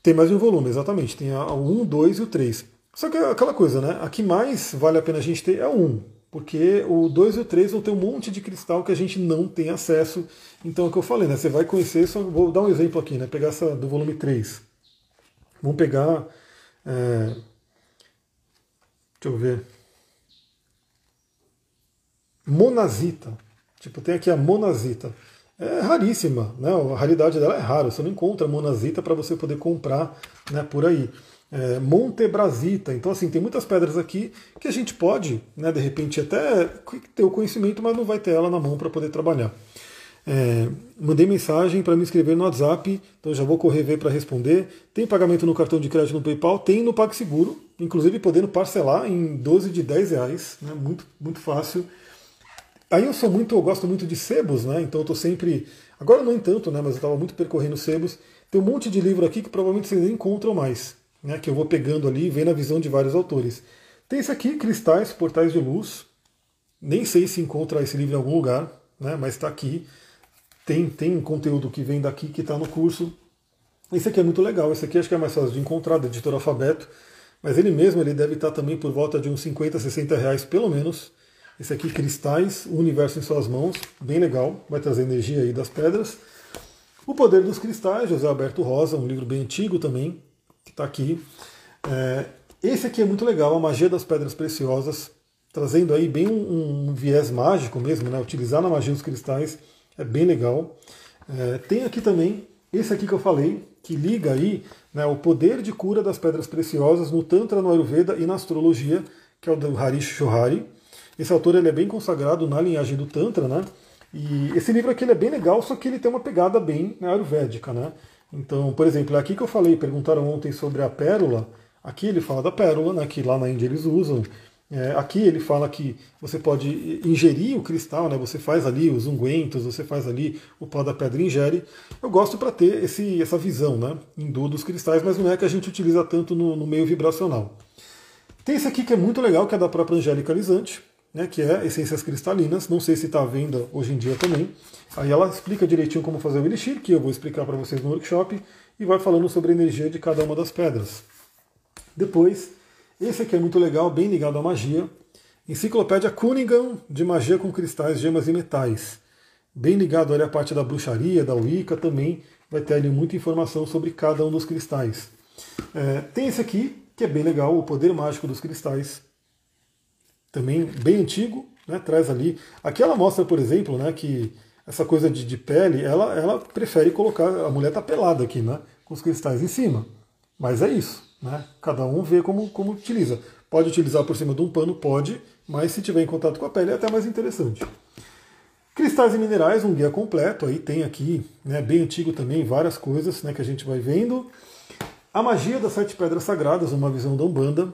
Tem mais um volume, exatamente. Tem o 1, 2 e o 3. Só que é aquela coisa, né? A que mais vale a pena a gente ter é o 1, porque o 2 e o 3 vão ter um monte de cristal que a gente não tem acesso. Então é o que eu falei, né? Você vai conhecer, só vou dar um exemplo aqui, né? Pegar essa do volume 3. Vamos pegar. É, Deixa eu ver. Monazita. Tipo, tem aqui a monazita. É raríssima, né? A raridade dela é rara. Você não encontra monazita para você poder comprar né, por aí. É, Montebrasita. Então, assim, tem muitas pedras aqui que a gente pode, né, de repente, até ter o conhecimento, mas não vai ter ela na mão para poder trabalhar. É, mandei mensagem para me inscrever no WhatsApp, então já vou correr ver para responder. Tem pagamento no cartão de crédito no PayPal, tem no PagSeguro, inclusive podendo parcelar em 12 de 10 reais, né? muito, muito fácil. Aí eu sou muito, eu gosto muito de sebos, né? Então eu estou sempre. Agora não tanto, né? Mas eu estava muito percorrendo sebos. Tem um monte de livro aqui que provavelmente vocês nem encontram mais, né? Que eu vou pegando ali e vendo a visão de vários autores. Tem esse aqui, Cristais, Portais de Luz. Nem sei se encontra esse livro em algum lugar, né? Mas está aqui. Tem, tem conteúdo que vem daqui que está no curso. Esse aqui é muito legal. Esse aqui acho que é mais fácil de encontrar, da editora Alfabeto. Mas ele mesmo ele deve estar também por volta de uns 50, 60 reais pelo menos. Esse aqui, Cristais, o Universo em Suas Mãos, bem legal, vai trazer energia aí das pedras. O Poder dos Cristais, José Alberto Rosa, um livro bem antigo também, está aqui. É, esse aqui é muito legal, A Magia das Pedras Preciosas, trazendo aí bem um, um viés mágico mesmo, né? utilizar na magia dos cristais, é bem legal. É, tem aqui também esse aqui que eu falei, que liga aí né, o poder de cura das pedras preciosas no Tantra, no Ayurveda e na astrologia, que é o do Harish Johari. Esse autor ele é bem consagrado na linhagem do Tantra, né? E esse livro aqui é bem legal, só que ele tem uma pegada bem ayurvédica, né? Então, por exemplo, aqui que eu falei, perguntaram ontem sobre a pérola, aqui ele fala da pérola, né, que lá na Índia eles usam. É, aqui ele fala que você pode ingerir o cristal, né, você faz ali os ungüentos, você faz ali o pó da pedra ingere. Eu gosto para ter esse, essa visão né, hindu dos cristais, mas não é que a gente utiliza tanto no, no meio vibracional. Tem esse aqui que é muito legal, que é da própria Angélica Lisante, né, que é Essências Cristalinas, não sei se está à venda hoje em dia também. Aí ela explica direitinho como fazer o Elixir, que eu vou explicar para vocês no workshop, e vai falando sobre a energia de cada uma das pedras. Depois, esse aqui é muito legal, bem ligado à magia. Enciclopédia Cunningham de magia com cristais, gemas e metais. Bem ligado ali à parte da bruxaria, da Wicca também, vai ter ali muita informação sobre cada um dos cristais. É, tem esse aqui, que é bem legal, o poder mágico dos cristais também bem antigo, né, traz ali. Aqui ela mostra, por exemplo, né, que essa coisa de, de pele, ela, ela prefere colocar, a mulher tá pelada aqui, né, com os cristais em cima. Mas é isso, né? Cada um vê como, como utiliza. Pode utilizar por cima de um pano, pode, mas se tiver em contato com a pele é até mais interessante. Cristais e minerais, um guia completo, aí tem aqui, né, bem antigo também, várias coisas né, que a gente vai vendo. A magia das sete pedras sagradas, uma visão da Umbanda.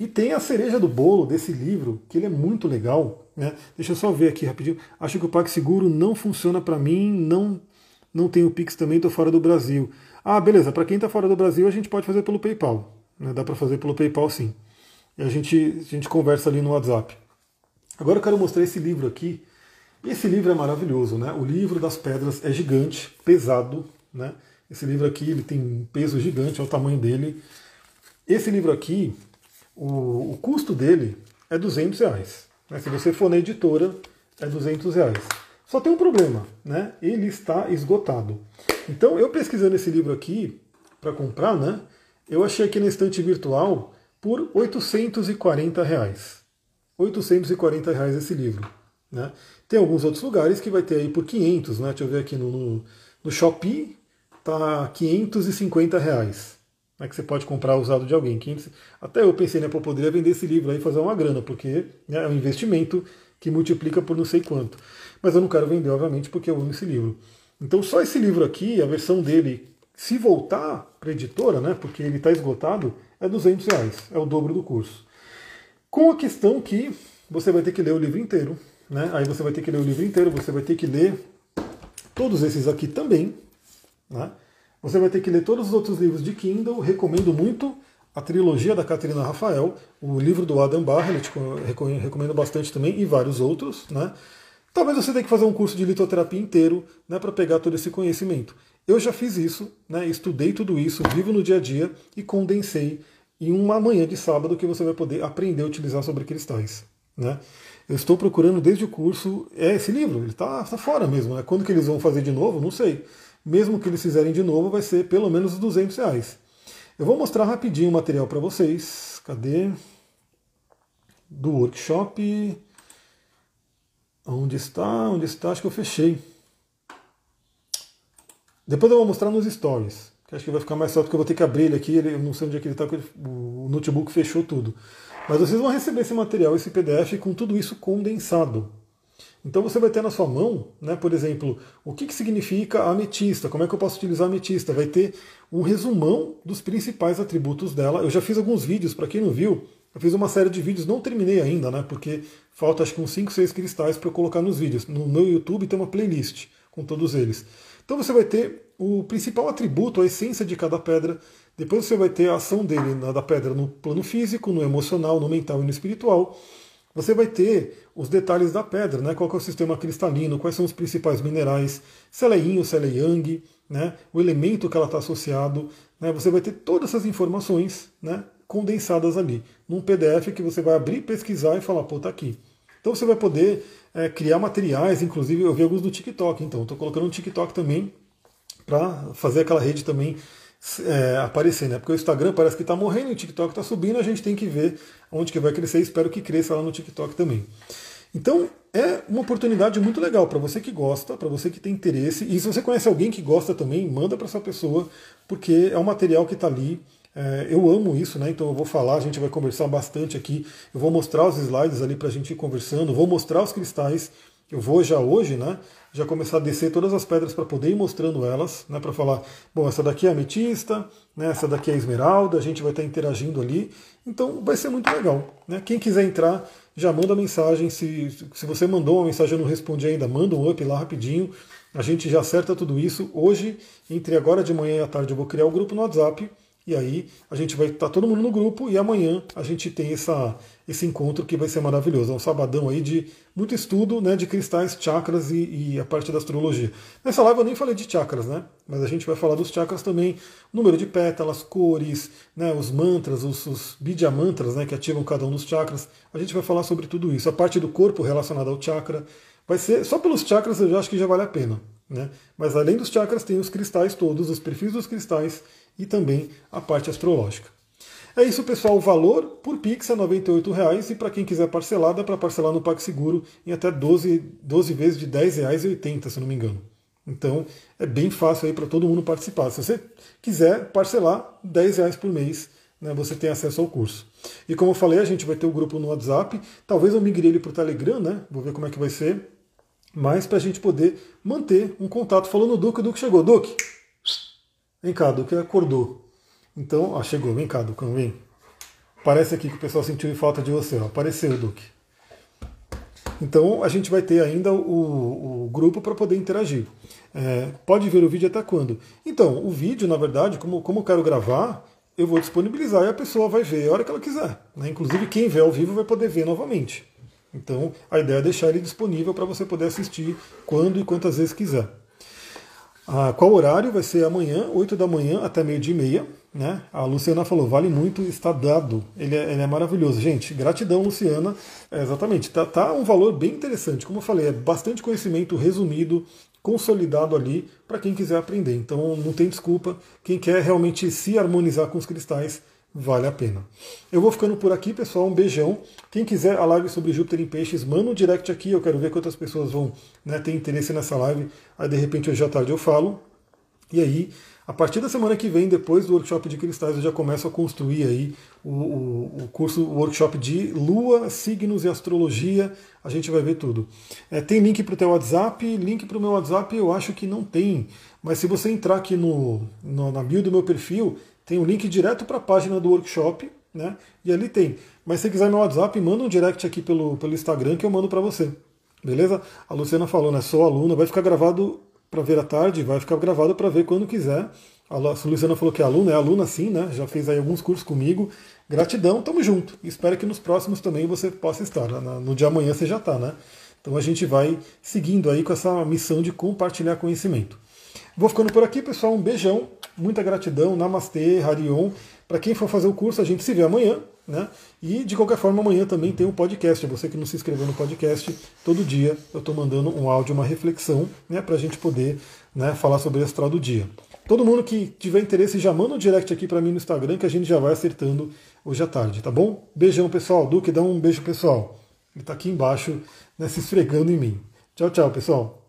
E tem a cereja do bolo desse livro, que ele é muito legal. Né? Deixa eu só ver aqui rapidinho. Acho que o PagSeguro não funciona para mim, não não tenho Pix também, estou fora do Brasil. Ah, beleza, para quem está fora do Brasil, a gente pode fazer pelo PayPal. Né? Dá para fazer pelo PayPal sim. E a gente, a gente conversa ali no WhatsApp. Agora eu quero mostrar esse livro aqui. Esse livro é maravilhoso, né? O livro das pedras é gigante, pesado, né? Esse livro aqui ele tem um peso gigante, é o tamanho dele. Esse livro aqui, o, o custo dele é 200 reais. Né? Se você for na editora, é 200 reais. Só tem um problema, né? Ele está esgotado. Então, eu pesquisando esse livro aqui para comprar, né? Eu achei aqui na estante virtual por 840 reais. 840 reais esse livro. Né? Tem alguns outros lugares que vai ter aí por 500, né? Deixa eu ver aqui no, no, no Shopee, tá 550 reais né, que você pode comprar usado de alguém. Até eu pensei, né, pô, poderia vender esse livro aí e fazer uma grana, porque né, é um investimento que multiplica por não sei quanto. Mas eu não quero vender, obviamente, porque eu amo esse livro. Então só esse livro aqui, a versão dele, se voltar para a editora, né, porque ele está esgotado, é 200 reais, é o dobro do curso. Com a questão que você vai ter que ler o livro inteiro, né? Aí você vai ter que ler o livro inteiro, você vai ter que ler todos esses aqui também, né? Você vai ter que ler todos os outros livros de Kindle. Recomendo muito a trilogia da Catarina Rafael, o livro do Adam Barrett, recomendo bastante também, e vários outros. Né? Talvez você tenha que fazer um curso de litoterapia inteiro né, para pegar todo esse conhecimento. Eu já fiz isso, né, estudei tudo isso, vivo no dia a dia e condensei em uma manhã de sábado que você vai poder aprender a utilizar sobre cristais. Né? Eu estou procurando desde o curso, é esse livro, ele está tá fora mesmo. Né? Quando que eles vão fazer de novo, não sei mesmo que eles fizerem de novo, vai ser pelo menos 200 reais. Eu vou mostrar rapidinho o material para vocês. Cadê? Do workshop. Onde está? Onde está? Acho que eu fechei. Depois eu vou mostrar nos stories. Que acho que vai ficar mais fácil, porque eu vou ter que abrir ele aqui. Eu não sei onde é que ele está, o notebook fechou tudo. Mas vocês vão receber esse material, esse PDF, com tudo isso condensado. Então você vai ter na sua mão, né, por exemplo, o que, que significa ametista, como é que eu posso utilizar ametista. Vai ter um resumão dos principais atributos dela. Eu já fiz alguns vídeos, para quem não viu, eu fiz uma série de vídeos, não terminei ainda, né, porque falta acho que uns 5, 6 cristais para eu colocar nos vídeos. No meu YouTube tem uma playlist com todos eles. Então você vai ter o principal atributo, a essência de cada pedra. Depois você vai ter a ação dele, da pedra, no plano físico, no emocional, no mental e no espiritual. Você vai ter os detalhes da pedra, né? qual é o sistema cristalino, quais são os principais minerais, se ela é yin ou se ela é yang, né? o elemento que ela está associado. Né? Você vai ter todas essas informações né? condensadas ali, num PDF que você vai abrir, pesquisar e falar, pô, tá aqui. Então você vai poder é, criar materiais, inclusive eu vi alguns do TikTok, então estou colocando no TikTok também para fazer aquela rede também é, aparecer, né? Porque o Instagram parece que está morrendo e o TikTok está subindo, a gente tem que ver onde que vai crescer. Espero que cresça lá no TikTok também. Então é uma oportunidade muito legal para você que gosta, para você que tem interesse. E se você conhece alguém que gosta também, manda para essa pessoa, porque é um material que está ali. É, eu amo isso, né? Então eu vou falar, a gente vai conversar bastante aqui. Eu vou mostrar os slides ali para a gente ir conversando, vou mostrar os cristais Eu vou já hoje, né? Já começar a descer todas as pedras para poder ir mostrando elas, né? Para falar, bom, essa daqui é ametista, né? Essa daqui é esmeralda, a gente vai estar interagindo ali. Então vai ser muito legal, né? Quem quiser entrar, já manda mensagem. Se, se você mandou uma mensagem e não respondi ainda, manda um up lá rapidinho. A gente já acerta tudo isso. Hoje, entre agora de manhã e à tarde, eu vou criar o um grupo no WhatsApp e aí a gente vai estar tá todo mundo no grupo e amanhã a gente tem essa, esse encontro que vai ser maravilhoso. É um sabadão aí de muito estudo né, de cristais, chakras e, e, a parte da astrologia. Nessa live eu nem falei de chakras, né? Mas a gente vai falar dos chakras também, número de pétalas, cores, né, os mantras, os, os bidya mantras né, que ativam cada um dos chakras. A gente vai falar sobre tudo isso. A parte do corpo relacionada ao chakra. Vai ser, só pelos chakras eu já acho que já vale a pena. Né? Mas além dos chakras, tem os cristais todos, os perfis dos cristais e também a parte astrológica. É isso, pessoal. O valor por Pix é R$ 98,00 e para quem quiser parcelar, dá para parcelar no PagSeguro em até 12, 12 vezes de R$ 10,80, se não me engano. Então é bem fácil aí para todo mundo participar. Se você quiser parcelar R$ 10,00 por mês, né, você tem acesso ao curso. E como eu falei, a gente vai ter o grupo no WhatsApp. Talvez eu migre ele para o Telegram, né? Vou ver como é que vai ser. Mas para a gente poder manter um contato. Falando no Duque, o Duque chegou. Duque, Vem cá, Duque acordou. Então, chegou, vem cá, Ducão, vem. Parece aqui que o pessoal sentiu falta de você, ó. Apareceu, Duque. Então a gente vai ter ainda o, o grupo para poder interagir. É, pode ver o vídeo até quando? Então, o vídeo, na verdade, como, como eu quero gravar, eu vou disponibilizar e a pessoa vai ver a hora que ela quiser. Né? Inclusive, quem vê ao vivo vai poder ver novamente. Então, a ideia é deixar ele disponível para você poder assistir quando e quantas vezes quiser. Ah, qual horário? Vai ser amanhã, 8 da manhã até meio-dia e meia. Né? A Luciana falou, vale muito, está dado. Ele é, ele é maravilhoso. Gente, gratidão, Luciana. É, exatamente, tá, tá um valor bem interessante. Como eu falei, é bastante conhecimento resumido, consolidado ali para quem quiser aprender. Então não tem desculpa. Quem quer realmente se harmonizar com os cristais, vale a pena. Eu vou ficando por aqui, pessoal. Um beijão. Quem quiser a live sobre Júpiter em Peixes, manda um direct aqui. Eu quero ver quantas pessoas vão né, ter interesse nessa live. Aí de repente hoje à tarde eu falo. E aí, a partir da semana que vem, depois do workshop de cristais, eu já começo a construir aí o, o, o curso, o workshop de Lua, signos e astrologia. A gente vai ver tudo. É, tem link para o teu WhatsApp, link para o meu WhatsApp eu acho que não tem. Mas se você entrar aqui no, no na bio do meu perfil, tem um link direto para a página do workshop, né? E ali tem. Mas se quiser meu WhatsApp, manda um direct aqui pelo, pelo Instagram que eu mando para você. Beleza? A Luciana falou, né? Sou aluna, vai ficar gravado para ver à tarde, vai ficar gravado para ver quando quiser. A Luciana falou que é aluna, é aluna sim, né? Já fez aí alguns cursos comigo. Gratidão, tamo junto. Espero que nos próximos também você possa estar. No dia amanhã você já está, né? Então a gente vai seguindo aí com essa missão de compartilhar conhecimento. Vou ficando por aqui, pessoal. Um beijão, muita gratidão. Namastê, Harion. Para quem for fazer o curso, a gente se vê amanhã. Né? E de qualquer forma, amanhã também tem um podcast. Você que não se inscreveu no podcast, todo dia eu estou mandando um áudio, uma reflexão, né, para a gente poder né, falar sobre o astral do dia. Todo mundo que tiver interesse já manda um direct aqui para mim no Instagram que a gente já vai acertando hoje à tarde, tá bom? Beijão, pessoal. Duque, dá um beijo, pessoal. Ele está aqui embaixo, né, se esfregando em mim. Tchau, tchau, pessoal.